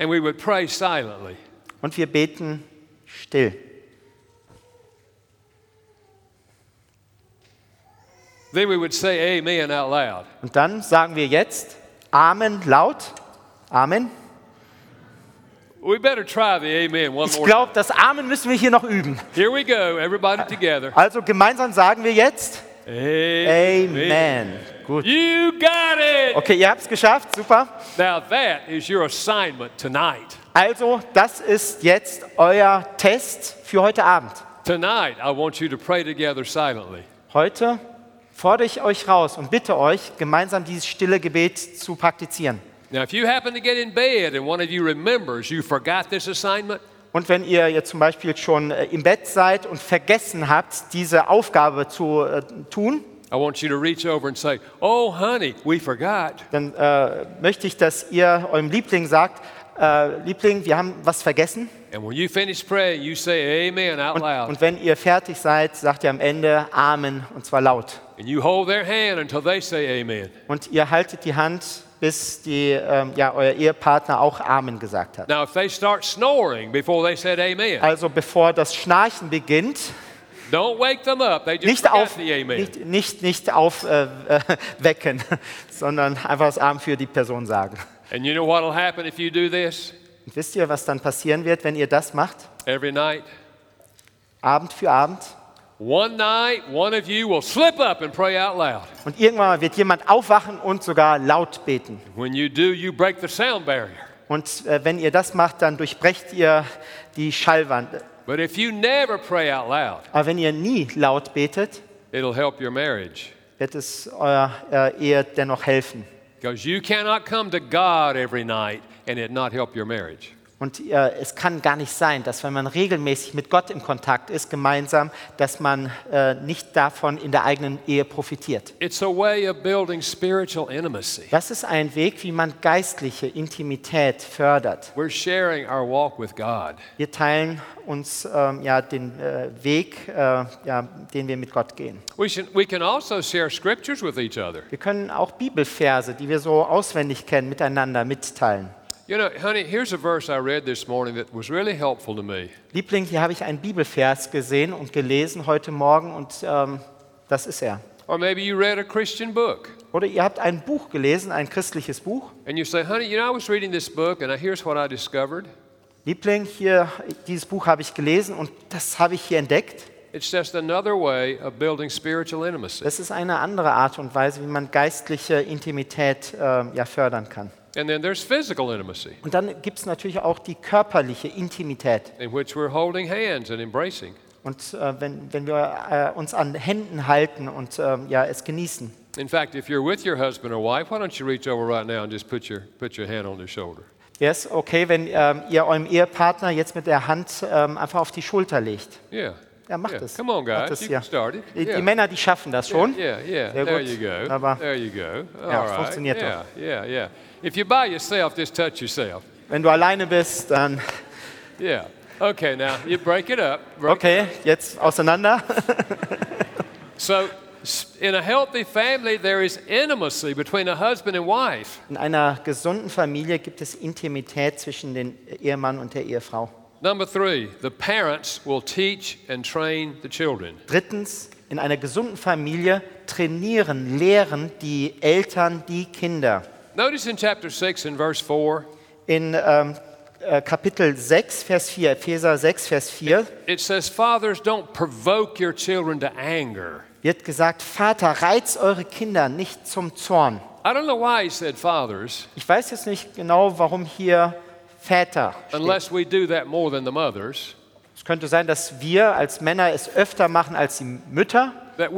and we would pray silently. und wir beten still. Then we would say amen out loud. Und dann sagen wir jetzt Amen laut. Amen. We better try the amen one Ich glaube, das Amen müssen wir hier noch üben. Here we go, everybody together. Also gemeinsam sagen wir jetzt Amen. Amen. Gut. You got it. Okay, ihr habt es geschafft. Super. Now that is your assignment tonight. Also, das ist jetzt euer Test für heute Abend. Tonight, I want you to pray together silently. Heute fordere ich euch raus und bitte euch, gemeinsam dieses stille Gebet zu praktizieren. Now, if you happen to get in bed and one of you remembers you forgot this assignment, Und wenn ihr jetzt zum Beispiel schon äh, im Bett seid und vergessen habt, diese Aufgabe zu äh, tun, I want you to reach over and say, Oh, honey, we forgot. dann äh, möchte ich, dass ihr eurem Liebling sagt, äh, Liebling, wir haben was vergessen. And when you finish praying, you say amen out Und, loud. und wenn ihr fertig seid, sagt ihr am Ende Amen und zwar laut. And you hold their hand until they say amen. Und ihr haltet die Hand, bis die, ähm, ja, euer Ehepartner auch Amen gesagt hat. Now, if they start snoring before they said amen, Also bevor das Schnarchen beginnt, don't wake them up. They just nicht forgot auf, the amen. nicht, nicht, nicht aufwecken, äh, äh, sondern einfach das Amen für die Person sagen. And you know what will happen if you do this Und wisst ihr, was dann passieren wird, wenn ihr das macht? every night? Abend für Abend. One night, one of you will slip up and pray out loud. Und irgendwann wird jemand aufwachen und sogar laut beten. When you do, you break the sound barrier. Und äh, wenn ihr das macht, dann durchbrecht ihr die Schallwand. But if you never pray out loud, Aber wenn ihr nie laut betet, it'll help your marriage. wird es eurer äh, Ehe dennoch helfen. Because you cannot come to God every night and it not help your marriage. Und äh, es kann gar nicht sein, dass wenn man regelmäßig mit Gott im Kontakt ist, gemeinsam, dass man äh, nicht davon in der eigenen Ehe profitiert. Das ist ein Weg, wie man geistliche Intimität fördert. We're sharing our walk with God. Wir teilen uns ähm, ja, den äh, Weg, äh, ja, den wir mit Gott gehen. We, should, we can also share scriptures with each other. Wir können auch Bibelverse, die wir so auswendig kennen, miteinander mitteilen. You know, honey, here's a verse I read this morning that was really helpful to me. Liebling, hier habe ich einen Bibelvers gesehen und gelesen heute Morgen und ähm, das ist er. Or maybe you read a Christian book Oder ihr habt ein Buch gelesen, ein christliches Buch. and you say, honey, you know, I was reading this book and here's what I discovered. Liebling, hier, dieses Buch habe ich gelesen und das habe ich hier entdeckt. It's just another way of building spiritual intimacy. Das ist eine andere Art und Weise, wie man geistliche Intimität ähm, ja, fördern kann. And then there's physical intimacy, Und dann gibt es natürlich auch die körperliche Intimität. in which we're holding hands and embracing. Und äh, wenn, wenn wir äh, uns an Händen halten und ähm, ja, es genießen. In fact, if you're with your husband or wife, why don't you reach over right now and just put your, put your hand on their shoulder? Wäre es okay, wenn ähm, ihr eurem Ehepartner jetzt mit der Hand ähm, einfach auf die Schulter legt? Yeah. Ja, macht yeah. es. Come on, guys. es, You ja. can start it. Die, Yeah. die Männer, die schaffen das schon. Yeah, yeah. Sehr There you go. Aber- there you go. Ja, All right. funktioniert yeah, yeah, yeah. If you're by yourself, just touch yourself. Wenn du alleine bist, dann Yeah. Okay, now you break it up. Break- okay, jetzt auseinander. So, in a healthy family, there is intimacy between a husband and wife. In einer gesunden Familie gibt es Intimität zwischen dem Ehemann und der Ehefrau. Number three, the parents will teach and train the children. Drittens, in einer gesunden Familie trainieren, lehren die Eltern die Kinder. Notice in chapter 6 and verse 4, In um, uh, ähm, äh, Kapitel 6, Vers 4, Epheser 6, Vers 4, it says, Fathers, don't provoke your children to anger. wird gesagt, Vater, reizt eure Kinder nicht zum Zorn. I don't know why he said fathers, Ich weiß jetzt nicht genau, warum hier Väter steht. unless we do that more than the mothers, könnte sein, dass wir als Männer es öfter machen als die Mütter, dass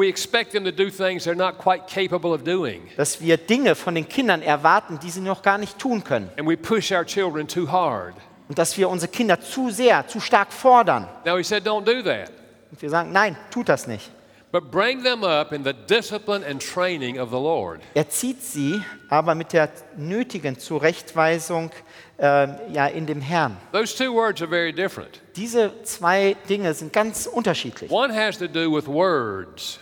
wir Dinge von den Kindern erwarten, die sie noch gar nicht tun können. And we push our children too hard. Und dass wir unsere Kinder zu sehr, zu stark fordern. Now, he said, don't do that. Und wir sagen, nein, tut das nicht. But bring them up in the discipline and training of the Lord. Er zieht sie aber mit der nötigen Zurechtweisung äh, ja, in dem Herrn. Those two words are very different. Diese zwei Dinge sind ganz unterschiedlich. One has to do with words.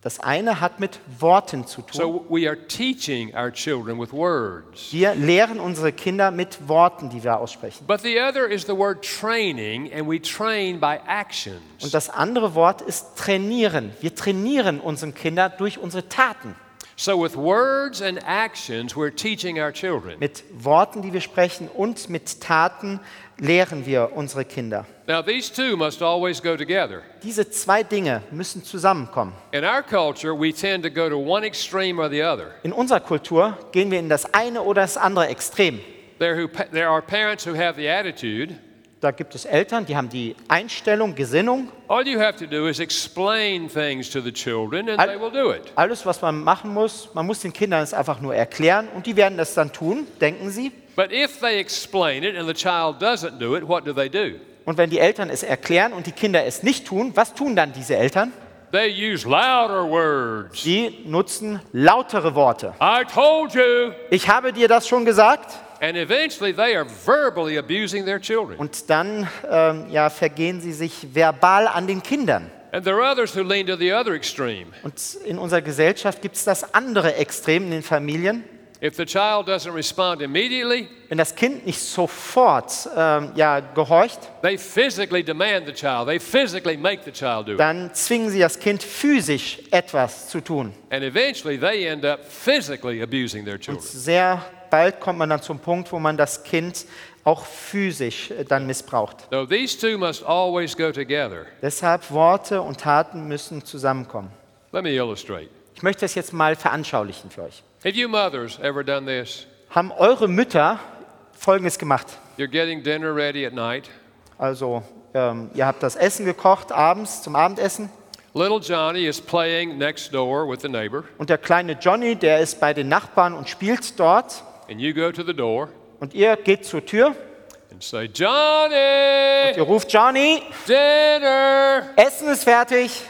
Das eine hat mit Worten zu tun. So we are teaching our children with words. Wir lehren unsere Kinder mit Worten, die wir aussprechen. But the other is the word training, and we train by actions. Und das andere Wort ist trainieren. Wir trainieren unsere Kinder durch unsere Taten. So, with words and actions, we're teaching our children. Mit Worten, die wir sprechen und mit Taten lehren wir unsere Kinder. Now, these two must always go together. Diese zwei Dinge müssen zusammenkommen. In our culture, we tend to go to one extreme or the other. In unserer Kultur gehen wir in das eine oder das andere Extrem. There, who, there are parents who have the attitude Da gibt es Eltern, die haben die Einstellung, Gesinnung. all you have to do is explain things to the children, and Al- they will do it. Alles, was man machen muss, man muss den Kindern es einfach nur erklären und die werden das dann tun, denken sie. But if they explain it and the child doesn't do it, what do they do? Und wenn die Eltern es erklären und die Kinder es nicht tun, was tun dann diese Eltern? They use louder words. Sie nutzen lautere Worte. I told you. Ich habe dir das schon gesagt. And eventually they are verbally abusing their children. Und dann ähm, ja, vergehen sie sich verbal an den Kindern. And there are others who lean to the other extreme. Und in unserer Gesellschaft gibt es das andere Extrem in den Familien. If the child doesn't respond immediately, Wenn das Kind nicht sofort ähm, ja, gehorcht, they physically demand the child. They physically make the child do it. dann zwingen sie das Kind physisch etwas zu tun. And eventually they end up physically abusing their Und children. sehr bald kommt man dann zum Punkt, wo man das Kind auch physisch äh, dann missbraucht. So these two must always go together. Deshalb Worte und Taten müssen zusammenkommen. Let me illustrate. Ich möchte das jetzt mal veranschaulichen für euch. Have you mothers ever done this? Haben eure Mütter Folgendes gemacht? You're getting dinner ready at night. Also, ähm, ihr habt das Essen gekocht abends zum Abendessen Little Johnny is playing next door with the neighbor, und der kleine Johnny, der ist bei den Nachbarn und spielt dort and you go to the door und ihr geht zur Tür and say, Johnny, Ihr ruft Johnny, dinner. Essen ist fertig.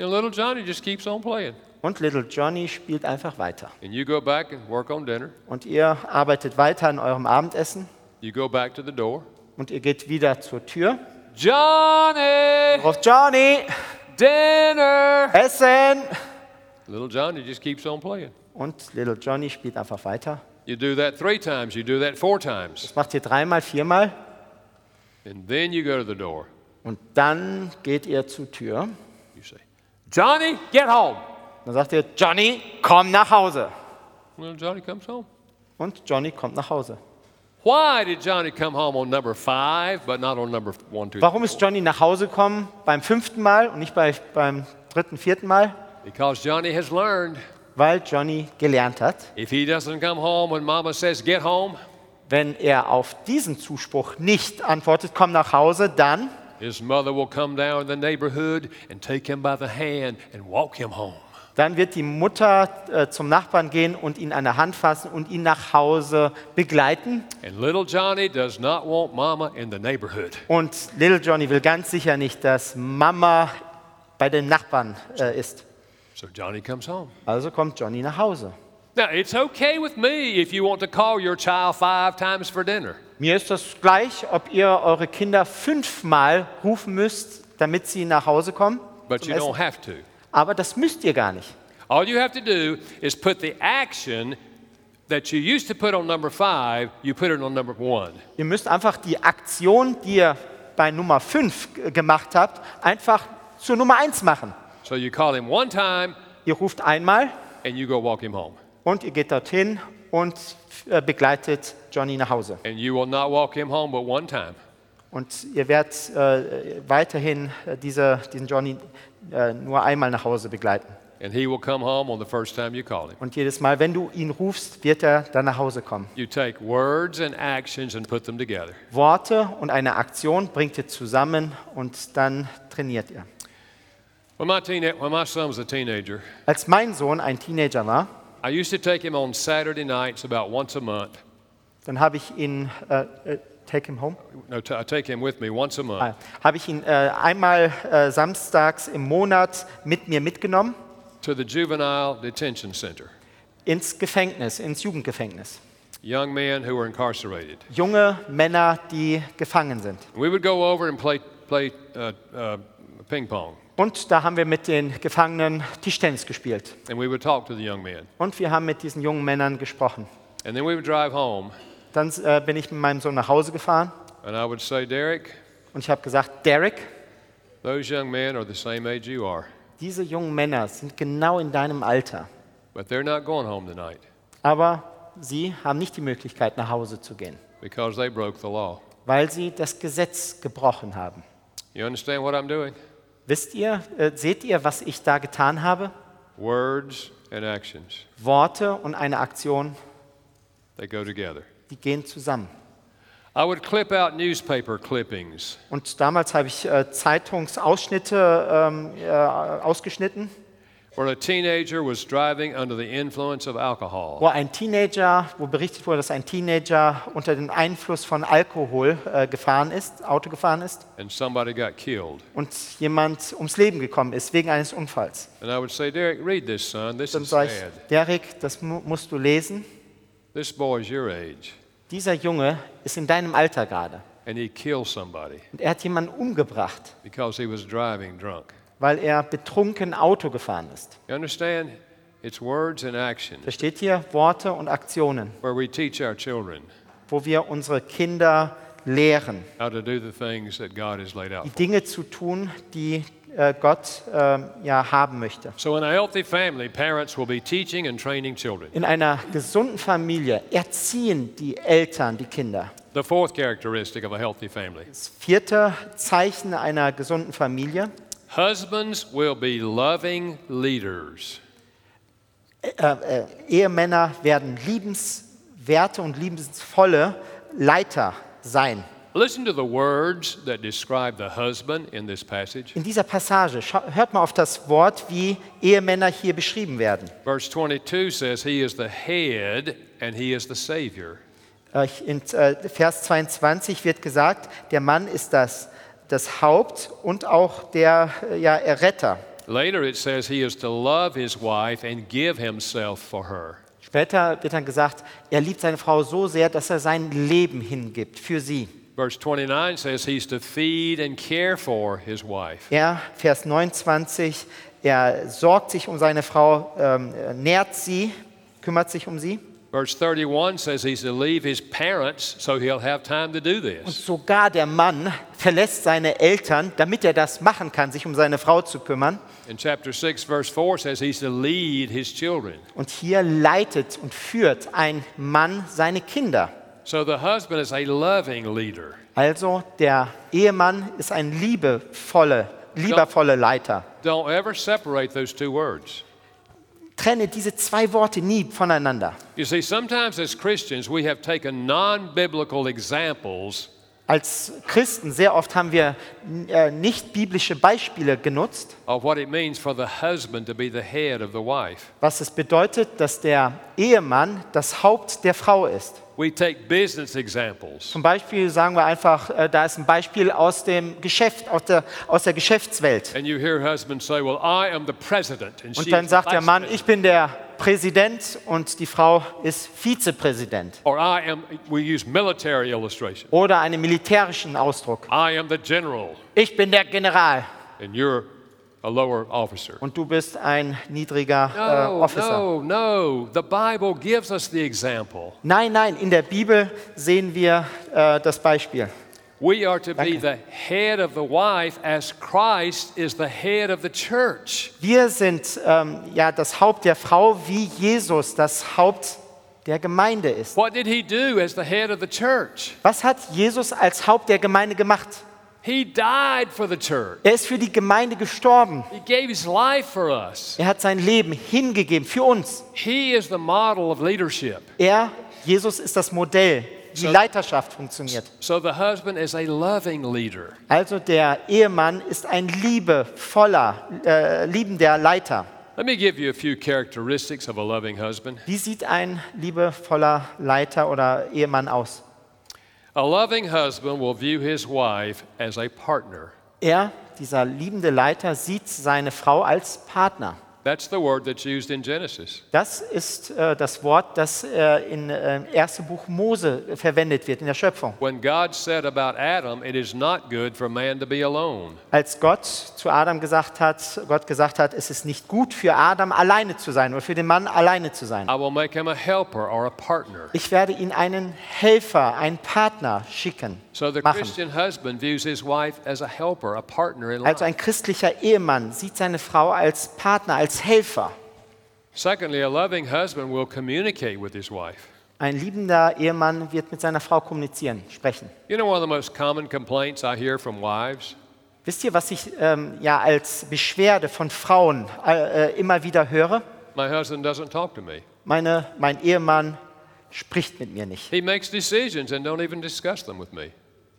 And little Johnny just keeps on playing. Und Little Johnny spielt einfach weiter. And you go back and work on dinner. Und ihr arbeitet weiter an eurem Abendessen You go back to the door. und ihr geht wieder zur Tür. Johnny, Ruft Johnny, dinner. Essen. Little Johnny just keeps on playing. Und Little Johnny spielt einfach weiter. You do that three times, you do that four times. Das macht ihr dreimal, viermal. And then you go to the door. Und dann geht ihr zur Tür. You say, Johnny, get home. Dann sagt ihr, Johnny, komm nach Hause. Little Johnny comes home. Und Johnny kommt nach Hause. Why did Johnny come home on number five, but not on number one, two, Warum ist Johnny nach Hause gekommen beim fünften Mal und nicht bei, beim dritten, vierten Mal? Because Johnny has learned Weil Johnny gelernt hat, if he doesn't come home when Mama says get home, wenn er auf diesen Zuspruch nicht antwortet, komm nach Hause, dann his mother will come down in the neighborhood and take him by the hand and walk him home. Dann wird die Mutter äh, zum Nachbarn gehen und ihn an der Hand fassen und ihn nach Hause begleiten. And little Johnny does not want Mama in the neighborhood. Und Little Johnny will ganz sicher nicht, dass Mama bei den Nachbarn äh, ist. So Johnny comes home. Also kommt Johnny nach Hause. Now, it's okay with me if you want to call your child five times for dinner. Mir ist das gleich, ob ihr eure Kinder fünfmal rufen müsst, damit sie nach Hause kommen. But you don't Essen. have to. Aber das müsst ihr gar nicht. All you have to do is put the action that you used to put on number five, you put it on number one. Ihr müsst einfach die Aktion, die ihr bei Nummer 5 gemacht habt, einfach zur Nummer 1 machen. So you call him one time Ihr ruft einmal and you go walk him home. und ihr geht dorthin und äh, begleitet Johnny nach Hause. And you will not walk him home but one time. Und ihr werdet äh, weiterhin äh, diese, diesen Johnny äh, nur einmal nach Hause begleiten. And he will come home on the first time you call him. Und jedes Mal, wenn du ihn rufst, wird er dann nach Hause kommen. You take words and actions and put them together. Worte und eine Aktion bringt ihr zusammen und dann trainiert ihr. When my, teen- when my son was a teenager, Als mein Sohn ein Teenager war, I used to take him on Saturday nights about once a month. dann habe ich ihn, äh, äh, take him home, No, I take him with me once a month ah, habe ich ihn äh, einmal äh, samstags im Monat mit mir mitgenommen to the Juvenile Detention Center. ins Gefängnis, ins Jugendgefängnis. Young men who were incarcerated. Junge Männer, die gefangen sind. We would go over and play, play uh, uh, ping pong, Und da haben wir mit den Gefangenen Tischtennis gespielt. and we would talk to the young men. Und wir haben mit diesen jungen Männern gesprochen. And then we would drive home, Dann äh, bin ich mit meinem Sohn nach Hause gefahren and I would say, Derek, und ich habe gesagt, Derek, those young men are the same age you are, diese jungen Männer sind genau in deinem Alter. but they're not going home tonight Aber sie haben nicht die Möglichkeit, nach Hause zu gehen, because they broke the law. weil sie das Gesetz gebrochen haben. You understand what I'm doing? Wisst ihr, äh, seht ihr, was ich da getan habe? Words and actions, Worte und eine Aktion, they go together. Die gehen zusammen. I would clip out newspaper clippings Und damals habe ich äh, Zeitungsausschnitte ähm, äh, ausgeschnitten where a teenager was driving under the influence of alcohol. wo ein Teenager, wo berichtet wurde, dass ein Teenager unter dem Einfluss von Alkohol äh, gefahren ist, Auto gefahren ist and somebody got killed. und jemand ums Leben gekommen ist wegen eines Unfalls. And I would say, Derek, read this, son. This Dann is sage ich. Derek, das mu musst du lesen. This boy's your age, Dieser Junge ist in deinem Alter gerade and he killed somebody und er hat jemanden umgebracht, because he was driving drunk. weil er betrunken Auto gefahren ist. You understand? It's words and action Versteht ihr? Worte und Aktionen, where we teach our children wo wir unsere Kinder lehren, how to do the things that God has laid out. die Dinge zu tun, die Gott äh, ja haben möchte. So, in a healthy family, parents will be teaching and training children. In einer gesunden Familie erziehen die Eltern die Kinder. The fourth characteristic of a healthy family Das vierte Zeichen einer gesunden Familie. husbands will be loving leaders. Äh, äh, Ehemänner werden liebenswerte und liebensvolle Leiter sein. Listen to the words that describe the husband in this passage. In dieser Passage hört mal auf das Wort, wie Ehemänner hier beschrieben werden. Verse 22 says, He is the head and he is the Savior. Äh, In äh, Vers 22 wird gesagt, der Mann ist das, das Haupt und auch der äh, ja, Erretter. Later it says he is to love his wife and give himself for her. Später wird dann gesagt, er liebt seine Frau so sehr, dass er sein Leben hingibt für sie. Verse 29 says he's to feed and care for his wife. Er, Vers 29, er sorgt sich um seine Frau, ähm, nährt sie, kümmert sich um sie. Verse 31 says he's to leave his parents so he'll have time to do Und this. sogar der Mann verlässt seine Eltern, damit er das machen kann, sich um seine Frau zu kümmern. In chapter 6, verse 4 says he's to lead his children. Und hier leitet und führt ein Mann seine Kinder. So the husband is a loving leader. Also der Ehemann ist ein liebevolle, liebevolle Leiter. Don't ever separate those two words. Trenne diese zwei Worte nie voneinander. You see, sometimes as Christians, we have taken non biblical examples Als Christen sehr oft haben wir äh, nicht biblische Beispiele genutzt, of what it means for the husband to be the head of the wife. was es bedeutet, dass der Ehemann das Haupt der Frau ist. We take business examples. Zum Beispiel sagen wir einfach, äh, da ist ein Beispiel aus dem Geschäft, aus der, aus der Geschäftswelt. And you hear husbands say, Well, I am the president. And she Und dann sagt der Mann, ich bin der Präsident und die Frau ist Vizepräsident. Or I am, we use military illustration. Oder einen militärischen Ausdruck. Ich bin der General and you're a lower officer. und du bist ein niedriger äh, No, Officer. no, no. The Bible gives us the example. Nein, nein, in der Bibel sehen wir äh, das Beispiel. We are to be Danke. the head of the wife as Christ is the head of the church. Wir sind ähm, ja das Haupt der Frau, wie Jesus das Haupt der Gemeinde ist. What did he do as the head of the church? Was hat Jesus als Haupt der Gemeinde gemacht? He died for the church. Er ist für die Gemeinde gestorben. He gave his life for us. Er hat sein Leben hingegeben für uns. He is the model of leadership. Er, Jesus, ist das Modell, wie So- Leiterschaft funktioniert. So the husband is a loving leader. Also der Ehemann ist ein liebevoller, äh, liebender Leiter. Let me give you a few characteristics of a loving husband. Wie sieht ein liebevoller Leiter oder Ehemann aus? A loving husband will view his wife as a partner. Er, dieser liebende Leiter, sieht seine Frau als Partner. That's the word that's used in Genesis. Das ist äh, das Wort, das äh, in äh, 1. Buch Mose verwendet wird, in der Schöpfung. When God said about Adam, it is not good for man to be alone. Als Gott zu Adam gesagt hat, Gott gesagt hat, es ist nicht gut für Adam alleine zu sein oder für den Mann alleine zu sein. I will make him a helper or a partner. Ich werde ihn einen Helfer, einen Partner schicken, So the machen. Christian husband views his wife as a helper, a partner in Also ein life. christlicher Ehemann sieht seine Frau als Partner, als Helfer. Secondly, a loving husband will communicate with his wife. Ein liebender Ehemann wird mit seiner Frau kommunizieren, sprechen. You know, one of the most common complaints I hear from wives? Wisst ihr, was ich ähm, ja als Beschwerde von Frauen äh, äh, immer wieder höre? My husband doesn't talk to me. Meine, mein Ehemann spricht mit mir nicht. He makes decisions and don't even discuss them with me.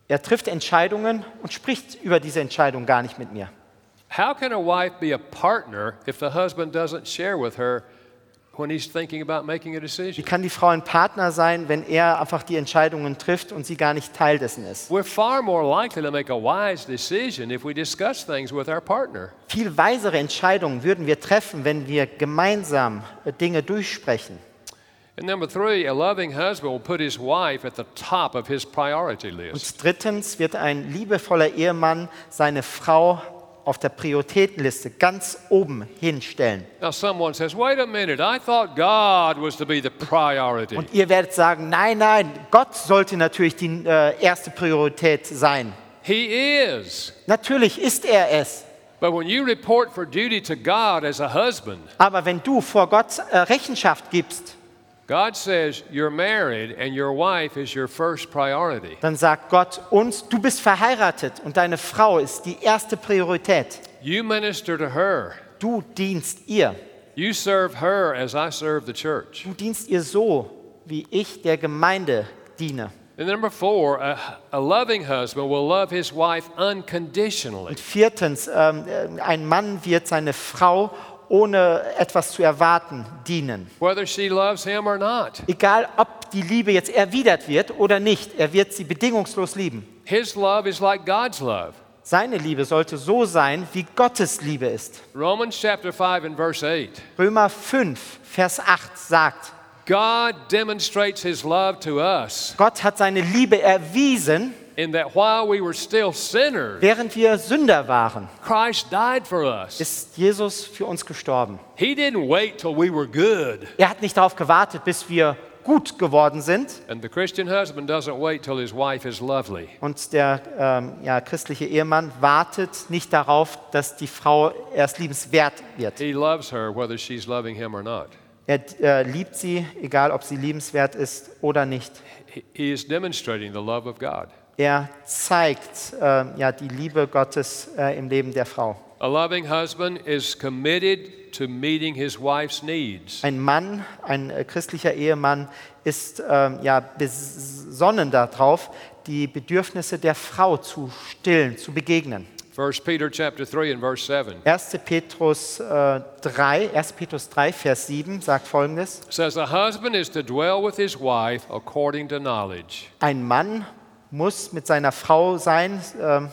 Er trifft Entscheidungen und spricht über diese Entscheidung gar nicht mit mir. How can a wife be a partner if the husband doesn't share with her when he's thinking about making a Wie decision? kann die Frau ein Partner sein, wenn er einfach die Entscheidungen trifft und sie gar nicht Teil dessen ist? We're far more likely to make a wise decision if we discuss things with our partner. Viel weisere Entscheidungen würden wir treffen, wenn wir gemeinsam äh, Dinge durchsprechen. And number three, a loving husband will put his wife at the top of his priority list. Und drittens wird ein liebevoller Ehemann seine Frau auf der Prioritätenliste ganz oben hinstellen. Now, someone says, wait a minute, I thought God was to be the priority. Und ihr werdet sagen, nein, nein, Gott sollte natürlich die äh, erste Priorität sein. He is. Natürlich ist er es. But when you report for duty to God as a husband, Aber wenn du vor Gott äh, Rechenschaft gibst, God says you're married and your wife is your first priority. dann sagt Gott uns, du bist verheiratet und deine Frau ist die erste Priorität. You minister to her. Du dienst ihr. You serve her as I serve the church. Du dienst ihr so, wie ich der Gemeinde diene. And number four, a, a loving husband will love his wife unconditionally. Und viertens, ähm, äh, ein Mann wird seine Frau ohne etwas zu erwarten dienen. whether she loves him or not. Egal, ob die Liebe jetzt erwidert wird oder nicht, er wird sie bedingungslos lieben. His love is like God's love. Seine Liebe sollte so sein, wie Gottes Liebe ist. Romans chapter 5 and verse 8. Römer 5, Vers 8 sagt, God demonstrates his love to us Gott hat seine Liebe erwiesen, in that while we were still sinners, während wir Sünder waren, Christ died for us. ist Jesus für uns gestorben. He didn't wait till we were good. Er hat nicht darauf gewartet, bis wir gut geworden sind. And the Christian husband doesn't wait till his wife is lovely. Und der ähm, ja, christliche Ehemann wartet nicht darauf, dass die Frau erst liebenswert wird. He loves her whether she's loving him or not. Er äh, liebt sie, egal ob sie liebenswert ist oder nicht. He- He is demonstrating the love of God. Er zeigt äh, ja, die Liebe Gottes äh, im Leben der Frau. A loving husband is committed to meeting his wife's needs. Ein Mann, ein äh, christlicher Ehemann ist ähm, ja, besonnen darauf, die Bedürfnisse der Frau zu stillen, zu begegnen. 1 Peter chapter 3 and verse 7 1. Petrus, äh, 3, 1. Petrus 3, Vers 7 sagt folgendes. says, A husband is to dwell with his wife according to knowledge. Ein Mann muss mit seiner Frau sein, ähm,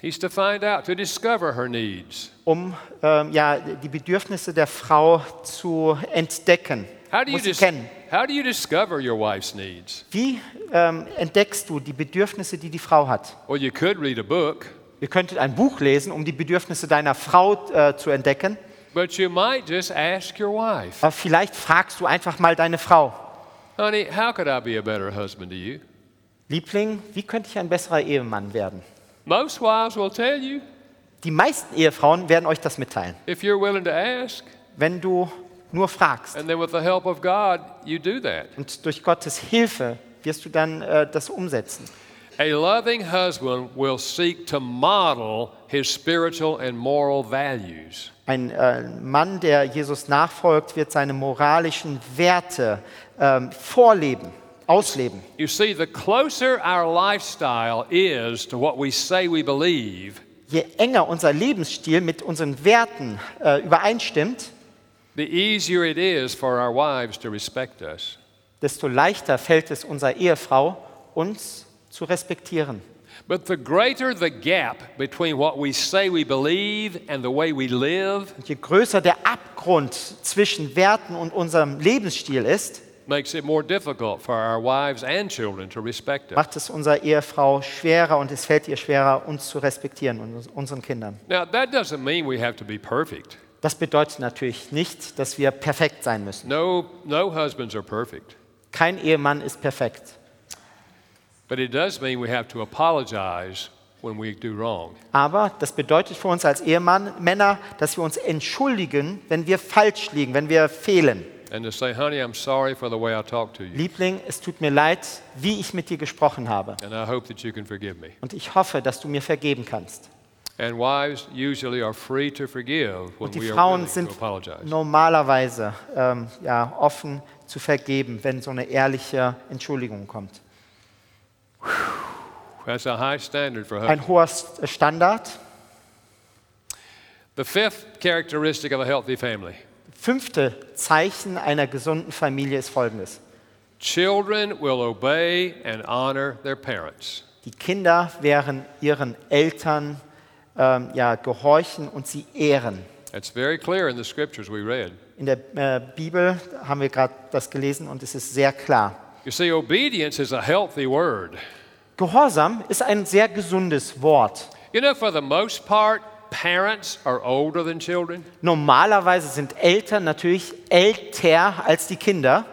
He's to find out, to discover her needs. um ähm, ja, die Bedürfnisse der Frau zu entdecken. How do you, Muss sie kennen. how do you discover your wife's needs? Wie ähm, entdeckst du die Bedürfnisse, die die Frau hat? Well, you could read a book, Ihr könntet ein Buch lesen, um die Bedürfnisse deiner Frau äh, zu entdecken. but you might just ask your wife, Aber vielleicht fragst du einfach mal deine Frau, Honey, how could I be a better husband to you? Liebling, wie könnte ich ein besserer Ehemann werden? Most wives will tell you Die meisten Ehefrauen werden euch das mitteilen, if you're willing to ask, wenn du nur fragst. and then with the help of God, you do that. Und durch Gottes Hilfe wirst du dann äh, das umsetzen. A loving husband will seek to model his spiritual and moral values. Ein äh, Mann, der Jesus nachfolgt, wird seine moralischen Werte ähm, vorleben, ausleben. You see, the closer our lifestyle is to what we say we believe, Je enger unser Lebensstil mit unseren Werten äh, übereinstimmt, the easier it is for our wives to respect us. desto leichter fällt es unserer Ehefrau, uns zu respektieren. But the greater the gap between what we say we believe and the way we live Und je größer der Abgrund zwischen Werten und unserem Lebensstil ist, makes it more difficult for our wives and children to respect us. macht es unserer Ehefrau schwerer und es fällt ihr schwerer, uns zu respektieren und uns- unseren Kindern. Now, that doesn't mean we have to be perfect. Das bedeutet natürlich nicht, dass wir perfekt sein müssen. No, no husbands are perfect. Kein Ehemann ist perfekt. But it does mean we have to apologize when we do wrong. Aber das bedeutet für uns als Ehemann, Männer, dass wir uns entschuldigen, wenn wir falsch liegen, wenn wir fehlen. And to say, honey, I'm sorry for the way I talked to you. Liebling, es tut mir leid, wie ich mit dir gesprochen habe. And I hope that you can forgive me. Und ich hoffe, dass du mir vergeben kannst. And wives usually are free to forgive when Und die we are Frauen to sind apologize. normalerweise ähm, ja, offen zu vergeben, wenn so eine ehrliche Entschuldigung kommt. That's a high standard for husbands. Ein hoher Standard. The fifth characteristic of a healthy family Fünfte Zeichen einer gesunden Familie ist folgendes. children will obey and honor their parents. Die Kinder werden ihren Eltern ähm, ja, gehorchen und sie ehren. That's very clear in the scriptures we read. In der äh, Bibel haben wir gerade das gelesen und es ist sehr klar. You see, obedience is a healthy word. Gehorsam ist ein sehr gesundes Wort. You know, for the most part, parents are older than children. Normalerweise sind Eltern natürlich älter als die Kinder.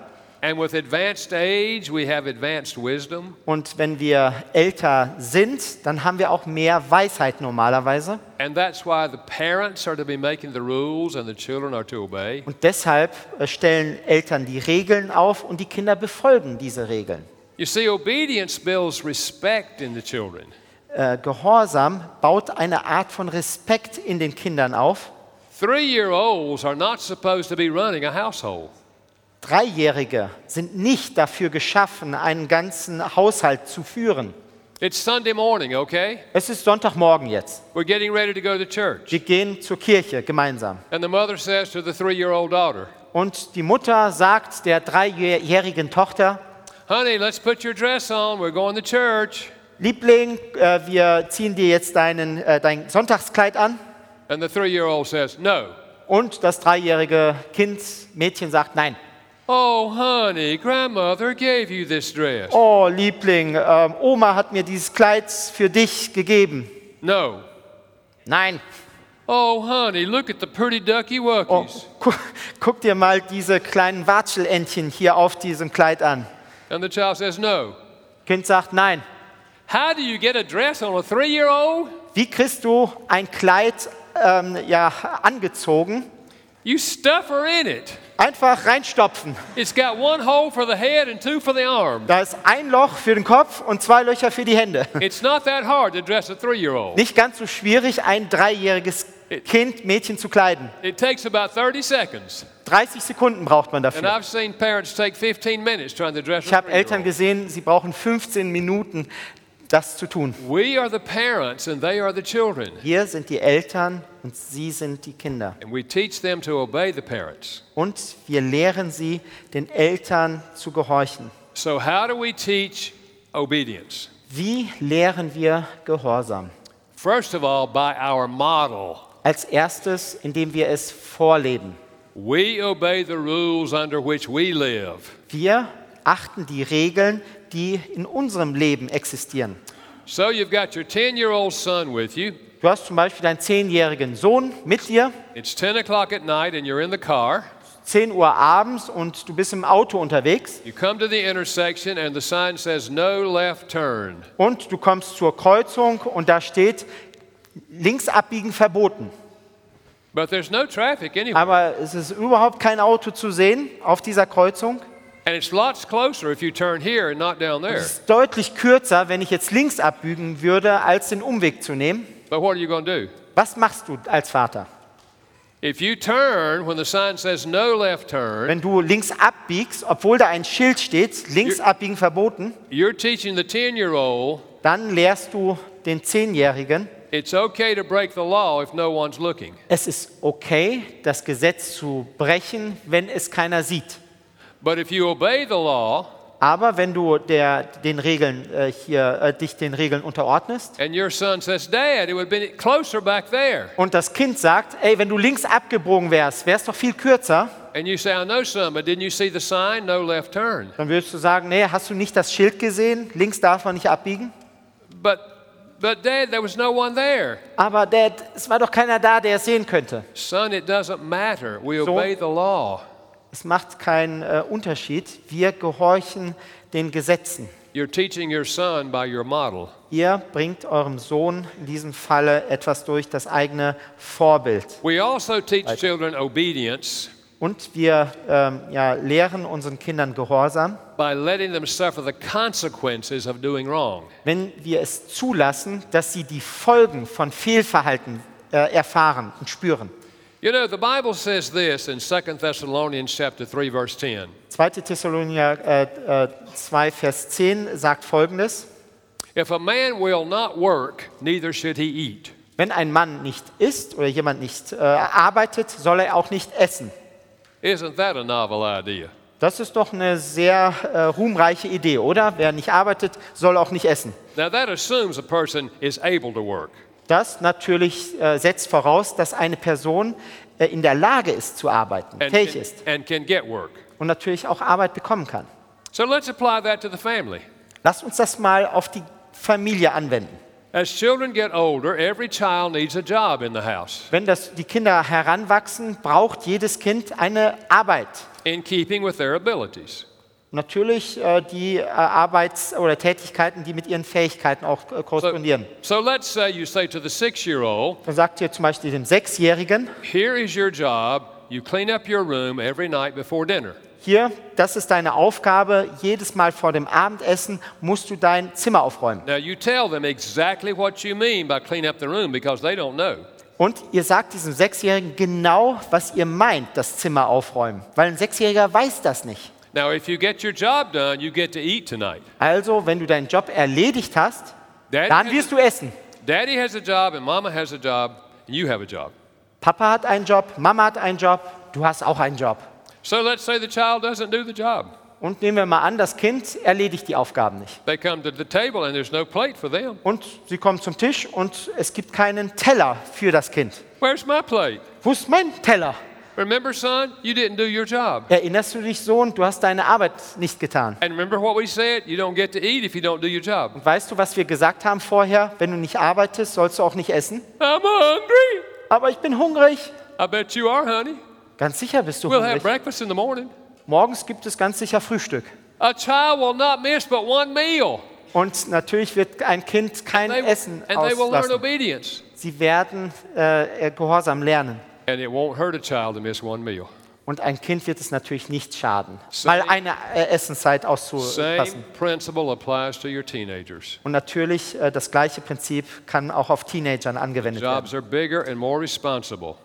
And with advanced age, we have advanced wisdom. Und wenn wir älter sind, dann haben wir auch mehr Weisheit normalerweise. And that's why the parents are to be making the rules and the children are to obey. Und deshalb äh, stellen Eltern die Regeln auf und die Kinder befolgen diese Regeln. You see, obedience builds respect in the children. Äh, Gehorsam baut eine Art von Respekt in den Kindern auf. Dreijährige sind nicht dafür geschaffen, einen ganzen Haushalt zu führen. It's Sunday morning, okay? Es ist Sonntagmorgen jetzt. We're getting ready to go to church. Wir gehen zur Kirche gemeinsam. And the mother says to the three year old daughter, Und die Mutter sagt der dreijährigen Tochter, Honey, let's put your dress on. We're going to church. Liebling, äh, wir ziehen dir jetzt deinen, äh, dein Sonntagskleid an. And the three year old says, No. Und das dreijährige Kind, Mädchen sagt nein. Oh, honey, grandmother gave you this dress. Oh, Liebling, ähm, Oma hat mir dieses Kleid für dich gegeben. No. Nein. Oh, honey, look at the pretty ducky Oh, wuckies. gu guck dir mal diese kleinen Watschelentchen hier auf diesem Kleid an. And the child says, No. Kind sagt nein. How do you get a dress on a three year old? Wie kriegst du ein Kleid ähm, ja, angezogen? You stuff her in it. Einfach reinstopfen. It's got one hole for the head and two for the arm. Da ist ein Loch für den Kopf und zwei Löcher für die Hände. It's not that hard to dress a three year old. Nicht ganz so schwierig, ein dreijähriges Kind, Mädchen zu kleiden. It takes about 30 seconds. 30 Sekunden braucht man dafür. I've seen parents take 15 minutes trying to dress Ich habe Eltern gesehen, sie brauchen 15 Minuten, das zu tun. We are the parents and they are the children. Wir sind die Eltern und sie sind die Kinder. And we teach them to obey the parents. Und wir lehren sie, den Eltern zu gehorchen. So, how do we teach obedience? Wie lehren wir Gehorsam? First of all, by our model. Als erstes, indem wir es vorleben. We obey the rules under which we live. Wir achten die Regeln, die in unserem Leben existieren. So, you've got your 10 year old son with you. Du hast zum Beispiel deinen zehnjährigen Sohn mit dir, It's 10 o'clock at night and you're in the car. 10 Uhr abends und du bist im Auto unterwegs You come to the intersection and the sign says no left turn. und du kommst zur Kreuzung und da steht links abbiegen verboten. But there's no traffic anywhere. Aber es ist überhaupt kein Auto zu sehen auf dieser Kreuzung. And it's lots closer if you turn here and not down there. Es ist deutlich kürzer, wenn ich jetzt links abbiegen würde, als den Umweg zu nehmen. But what are you going to do? Was machst du als Vater? If you turn when the sign says no left turn, Wenn du links abbiegst, obwohl da ein Schild steht, links abbiegen verboten, you're teaching the 10 year old dann lehrst du den Zehnjährigen, it's okay to break the law if no one's looking. es ist okay, das Gesetz zu brechen, wenn es keiner sieht. But if you obey the law Aber wenn du der, den Regeln, äh, hier, äh, dich den Regeln unterordnest and your son says, Dad, it would be closer back there, und das Kind sagt, ey, wenn du links abgebogen wärst, wäre es doch viel kürzer, and you say, I know, son, but didn't you see the sign? No left turn. dann würdest du sagen, nee, hast du nicht das Schild gesehen? Links darf man nicht abbiegen. But, but Dad, there was no one there. Aber Dad, es war doch keiner da, der es sehen könnte. Son, it doesn't matter. We So- obey the law. Es macht keinen äh, Unterschied. Wir gehorchen den Gesetzen. You're teaching your son by your model. Ihr bringt eurem Sohn in diesem Falle etwas durch das eigene Vorbild. We also teach children obedience Und wir ähm, ja, lehren unseren Kindern Gehorsam, by letting them suffer the consequences of doing wrong. wenn wir es zulassen, dass sie die Folgen von Fehlverhalten äh, erfahren und spüren. You know, the Bible says this in 2 Thessalonians chapter 3 verse 10. 2. Thessalonicher äh, äh, 2, Vers 10 sagt folgendes. If a man will not work, neither should he eat. Wenn ein Mann nicht isst oder jemand nicht äh, arbeitet, soll er auch nicht essen. Isn't that a novel idea? Das ist doch eine sehr äh, ruhmreiche Idee, oder? Wer nicht arbeitet, soll auch nicht essen. Now, that assumes a person is able to work. Das natürlich äh, setzt voraus, dass eine Person äh, in der Lage ist zu arbeiten, and fähig can, ist and can get work. und natürlich auch Arbeit bekommen kann. So let's apply that to the family. Lasst uns das mal auf die Familie anwenden. As children get older, every child needs a job in the house Wenn das, die Kinder heranwachsen, braucht jedes Kind eine Arbeit. in keeping with their abilities. Natürlich äh, die äh, Arbeits- oder Tätigkeiten, die mit ihren Fähigkeiten auch äh, So, korrespondieren. so let's say you say to the Dann sagt ihr zum Beispiel dem Sechsjährigen, Here is your job. You clean up your room every night before dinner. hier, das ist deine Aufgabe, jedes Mal vor dem Abendessen musst du dein Zimmer aufräumen. Now, you tell them exactly what you mean by clean up the room because they don't know. Und ihr sagt diesem Sechsjährigen genau, was ihr meint, das Zimmer aufräumen. Weil ein Sechsjähriger weiß das nicht. Now, if you get your job done, you get to eat tonight. Also, wenn du deinen Job erledigt hast, Daddy dann wirst du essen. Daddy has a job, and Mama has a job, and you have a job. Papa hat einen Job, Mama hat einen Job, du hast auch einen Job. So let's say the child doesn't do the job. Und nehmen wir mal an, das Kind erledigt die Aufgaben nicht. They come to the table, and there's no plate for them. Und sie kommen zum Tisch und es gibt keinen Teller für das Kind. Where's my plate? Wo ist mein Teller? Remember, son, you didn't do your job. Erinnerst du dich, Sohn, du hast deine Arbeit nicht getan. And remember what we said? You don't get to eat if you don't do your job. Und weißt du, was wir gesagt haben vorher? Wenn du nicht arbeitest, sollst du auch nicht essen. I'm hungry. Aber ich bin hungrig. I bet you are, honey. Ganz sicher bist du We'll have hungrig. breakfast in the morning. Morgens gibt es ganz sicher Frühstück. A child will not miss but one meal. Und natürlich wird ein Kind kein They, Essen and they will learn auslassen. obedience. Sie werden äh, Gehorsam lernen. And it won't hurt a child to miss one meal. Und ein Kind wird es natürlich nicht schaden, Same- mal eine äh, Essenszeit auszupassen. Und natürlich, äh, das gleiche Prinzip kann auch auf Teenagern angewendet werden. Jobs are bigger and more responsible.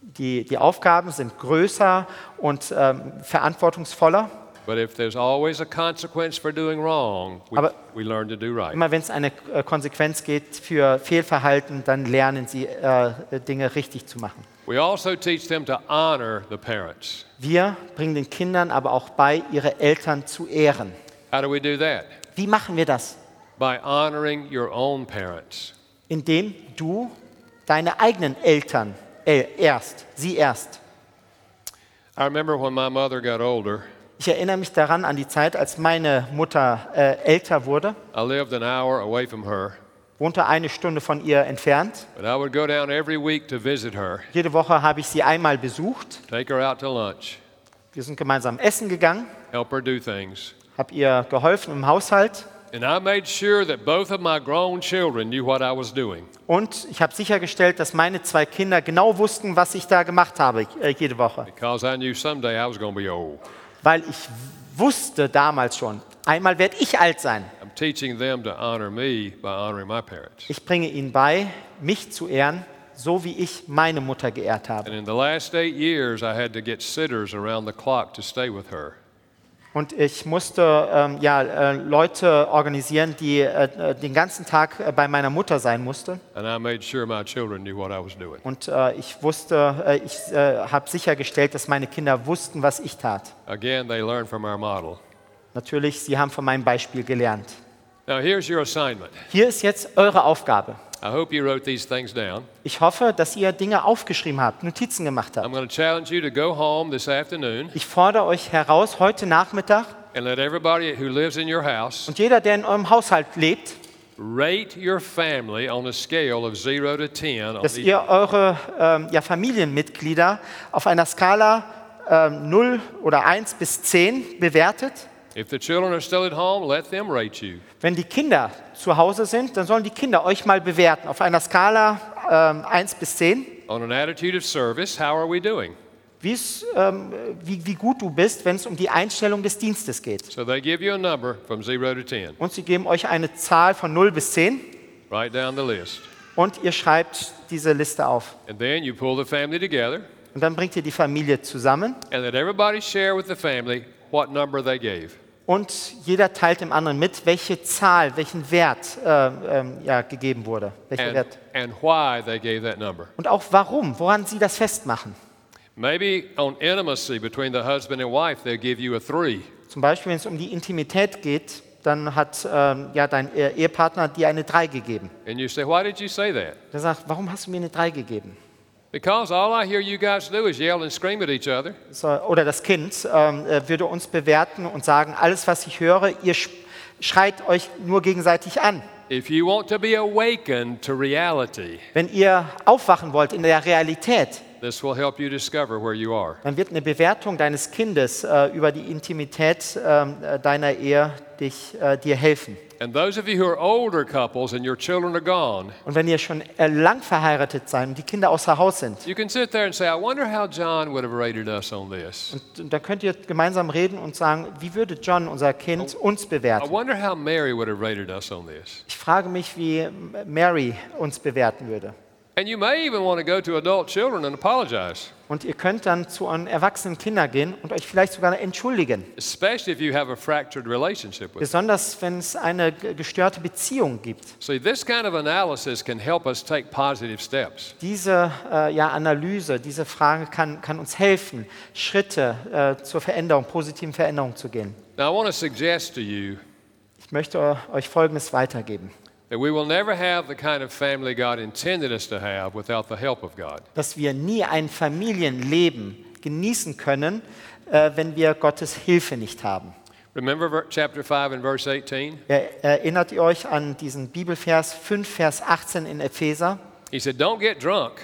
Die, die Aufgaben sind größer und ähm, verantwortungsvoller. But if there's always a consequence for doing wrong, we, Aber- we learn to do right. Immer wenn es eine äh, Konsequenz gibt für Fehlverhalten, dann lernen sie äh, Dinge richtig zu machen. We also teach them to honor the parents. Wir bringen den Kindern aber auch bei, ihre Eltern zu ehren. How do we do that? Wie machen wir das? By honoring your own parents. Indem du deine eigenen Eltern äh, ehrst, sie erst. I remember when my mother got older, Ich erinnere mich daran an die Zeit, als meine Mutter äh, älter wurde, I lived an hour away from her, wohnte eine Stunde von ihr entfernt. but I would go down every week to visit her, Jede Woche habe ich sie einmal besucht. take her out to lunch, Wir sind gemeinsam essen gegangen, help her do things. habe ihr geholfen im Haushalt und ich habe sichergestellt, dass meine zwei Kinder genau wussten, was ich da gemacht habe äh, jede Woche. Because I knew someday I was going to be old. Weil ich wusste damals schon, einmal werde ich alt sein. Teaching them to honor me by honoring my parents. Ich bringe ihnen bei, mich zu ehren, so wie ich meine Mutter geehrt habe. And in the last eight years, I had to get sitters around the clock to stay with her. Und ich musste ähm, ja, äh, Leute organisieren, die äh, äh, den ganzen Tag äh, bei meiner Mutter sein mussten. And I made sure my children knew what I was doing. Und äh, ich wusste, äh, ich habe sichergestellt, dass meine Kinder wussten, was ich tat. Again, they learned from our model. Natürlich, sie haben von meinem Beispiel gelernt. Now, here's your assignment. Hier ist jetzt eure Aufgabe. I hope you wrote these things down. Ich hoffe, dass ihr Dinge aufgeschrieben habt, Notizen gemacht I'm habt. going to challenge you to go home this afternoon Ich fordere euch heraus, heute Nachmittag, and let everybody who lives in your house und jeder, der in eurem Haushalt lebt, rate your family on a scale of 0 to 10 on dass the, ihr eure ähm, ja, Familienmitglieder auf einer Skala ähm, 0 oder 1 bis 10 bewertet. If the children are still at home, let them rate you. Wenn die Kinder zu Hause sind, dann sollen die Kinder euch mal bewerten auf einer Skala ähm, 1 bis 10. On an attitude of service, how are we doing? Ähm, wie, wie gut du bist, wenn es um die Einstellung des Dienstes geht. So they give you a number from 0 to 10. Und sie geben euch eine Zahl von 0 bis 10 Write down the list. und ihr schreibt diese Liste auf. And then you pull the family together Und dann bringt ihr die Familie zusammen and let everybody share with the family what number they gave. Und jeder teilt dem anderen mit, welche Zahl, welchen Wert äh, ähm, ja, gegeben wurde. And, Wert. and why they gave that number. Und auch warum, woran sie das festmachen. Maybe on intimacy between the husband and wife, they'll give you a three. Zum Beispiel, wenn es um die Intimität geht, dann hat ähm, ja, dein E- Ehepartner dir eine 3 gegeben. And you say, Why did you say that? Der sagt, warum hast du mir eine 3 gegeben? Because all I hear you guys do is yell and scream at each other. So, oder das Kind ähm, äh, würde uns bewerten und sagen, alles, was ich höre, ihr sch schreit euch nur gegenseitig an. If you want to be awakened to reality, Wenn ihr aufwachen wollt in der Realität, this will help you discover where you are. dann wird eine Bewertung deines Kindes äh, über die Intimität ähm, äh, deiner Ehe dich, äh, dir helfen. And those of you who are older couples and your children are gone, Und wenn ihr schon äh, lang verheiratet seid und die Kinder außer Haus sind, you can sit there and say, I wonder how John would have rated us on this. und, dann könnt ihr gemeinsam reden und sagen, wie würde John, unser Kind, uns I bewerten? wonder how Mary would have rated us on this. Ich frage mich, wie Mary uns bewerten würde. And you may even want to go to adult children and apologize, Und ihr könnt dann zu euren erwachsenen Kindern gehen und euch vielleicht sogar entschuldigen. especially if you have a fractured relationship with. Besonders wenn es eine gestörte Beziehung gibt. See, this kind of analysis can help us take positive steps. Diese äh, ja, Analyse, diese Frage kann, kann uns helfen, Schritte äh, zur Veränderung, positiven Veränderung zu gehen. Now, I want to suggest to you Ich möchte euch Folgendes weitergeben. That we will never have the kind of family God intended us to have without the help of God. Dass wir nie ein Familienleben genießen können, äh, wenn wir Gottes Hilfe nicht haben. Remember chapter 5 and verse 18? Er, erinnert ihr euch an diesen Bibelvers 5, Vers 18 in Epheser? He said, Don't get drunk,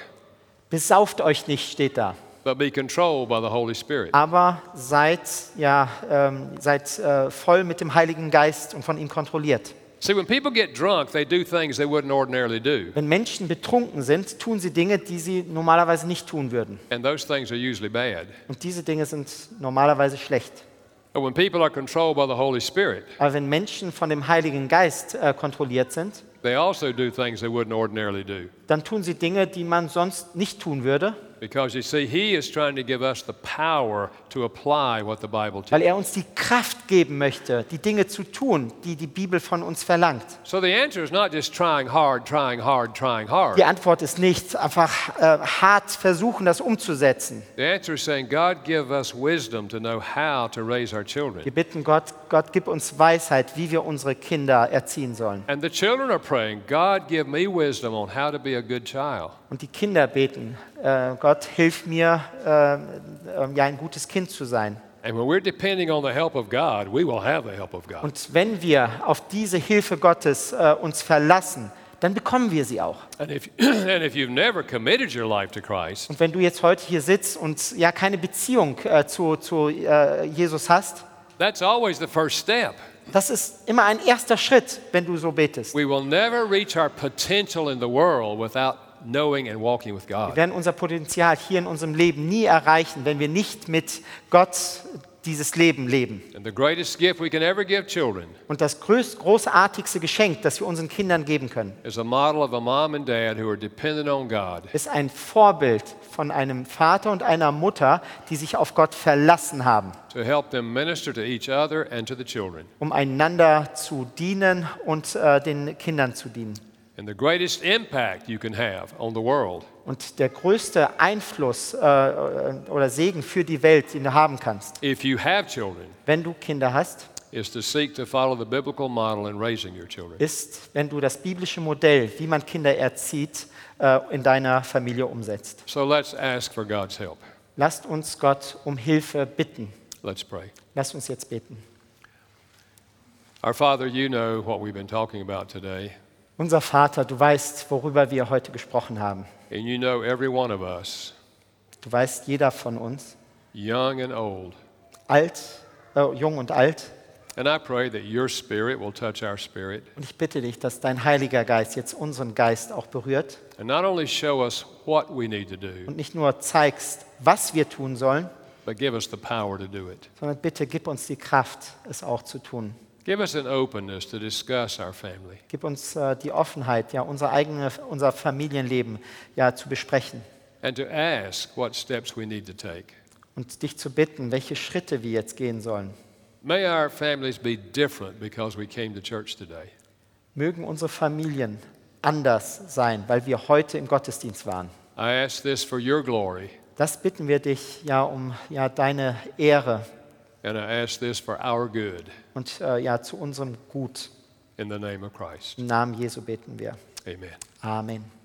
Besauft euch nicht, steht da. but be controlled by the Holy Spirit. aber seid, ja, ähm, seid äh, voll mit dem Heiligen Geist und von ihm kontrolliert. See, when people get drunk, they do things they wouldn't ordinarily do, Wenn Menschen betrunken sind, tun sie Dinge, die sie normalerweise nicht tun würden. and those things are usually bad. Und diese Dinge sind normalerweise schlecht. But when people are controlled by the Holy Spirit, Aber wenn Menschen von dem Heiligen Geist äh, kontrolliert sind, they also do things they wouldn't ordinarily do. dann tun sie Dinge, die man sonst nicht tun würde, Because you see, He is trying to give us the power to apply what the Bible weil teaches. er uns die Kraft geben möchte, die Dinge zu tun, die die Bibel von uns verlangt. So the answer is not just trying hard, trying hard, trying hard. Die Antwort ist nicht einfach äh, hart versuchen, das umzusetzen. The answer is saying, God, give us wisdom to know how to raise our children. Wir bitten Gott, Gott gib uns Weisheit, wie wir unsere Kinder erziehen sollen. And the children are praying, God, give me wisdom on how to be a good child. Und die Kinder beten, äh, Gott, hilf mir, äh, äh, ja, ein gutes Kind zu sein. God. Und wenn wir auf diese Hilfe Gottes äh, uns verlassen, dann bekommen wir sie auch. If, Christ, Und wenn du jetzt heute hier sitzt und ja keine Beziehung äh, zu, zu äh, Jesus hast, that's always the first step. das ist immer ein erster Schritt, wenn du so betest. We will never reach our potential in the world without knowing and walking with Wir werden unser Potenzial hier in unserem Leben nie erreichen, wenn wir nicht mit Gott dieses Leben leben. And the greatest gift we can ever give children Und das größt, großartigste Geschenk, das wir unseren Kindern geben können, ist ein Vorbild von einem Vater und einer Mutter, die sich auf Gott verlassen haben, to help them minister to each other and to the children. um einander zu dienen und äh, den Kindern zu dienen. And the greatest impact you can have on the world Und der größte Einfluss äh, oder Segen für die Welt, den du haben kannst, if you have children wenn du Kinder hast, is to seek to follow the biblical model in raising your children. ist, wenn du das biblische Modell, wie man Kinder erzieht, äh, in deiner Familie umsetzt. So let's ask for God's help. Lasst uns Gott um Hilfe bitten. Let's pray. Lasst uns jetzt beten. Our Father, you know what we've been talking about today, Unser Vater, du weißt, worüber wir heute gesprochen haben. and you know every one of us, Du weißt, jeder von uns, young and old. alt, äh, jung und alt. And I pray that your spirit will touch our spirit Und ich bitte dich, dass dein Heiliger Geist jetzt unseren Geist auch berührt and not only show us what we need to do, und nicht nur zeigst, was wir tun sollen, but give us the power to do it. sondern bitte gib uns die Kraft, es auch zu tun. Give us an openness to discuss our family. Gib uns äh, die Offenheit, ja, unser eigenes, unser Familienleben ja, zu besprechen and to ask what steps we need to take. und dich zu bitten, welche Schritte wir jetzt gehen sollen. May our families be different because we came to church today. Mögen unsere Familien anders sein, weil wir heute im Gottesdienst waren. I ask this for your glory, Das bitten wir dich ja um ja, deine Ehre and I ask this for our good. und äh, ja zu unserem Gut. In the name of Christ. Im Namen Jesu beten wir. Amen. Amen.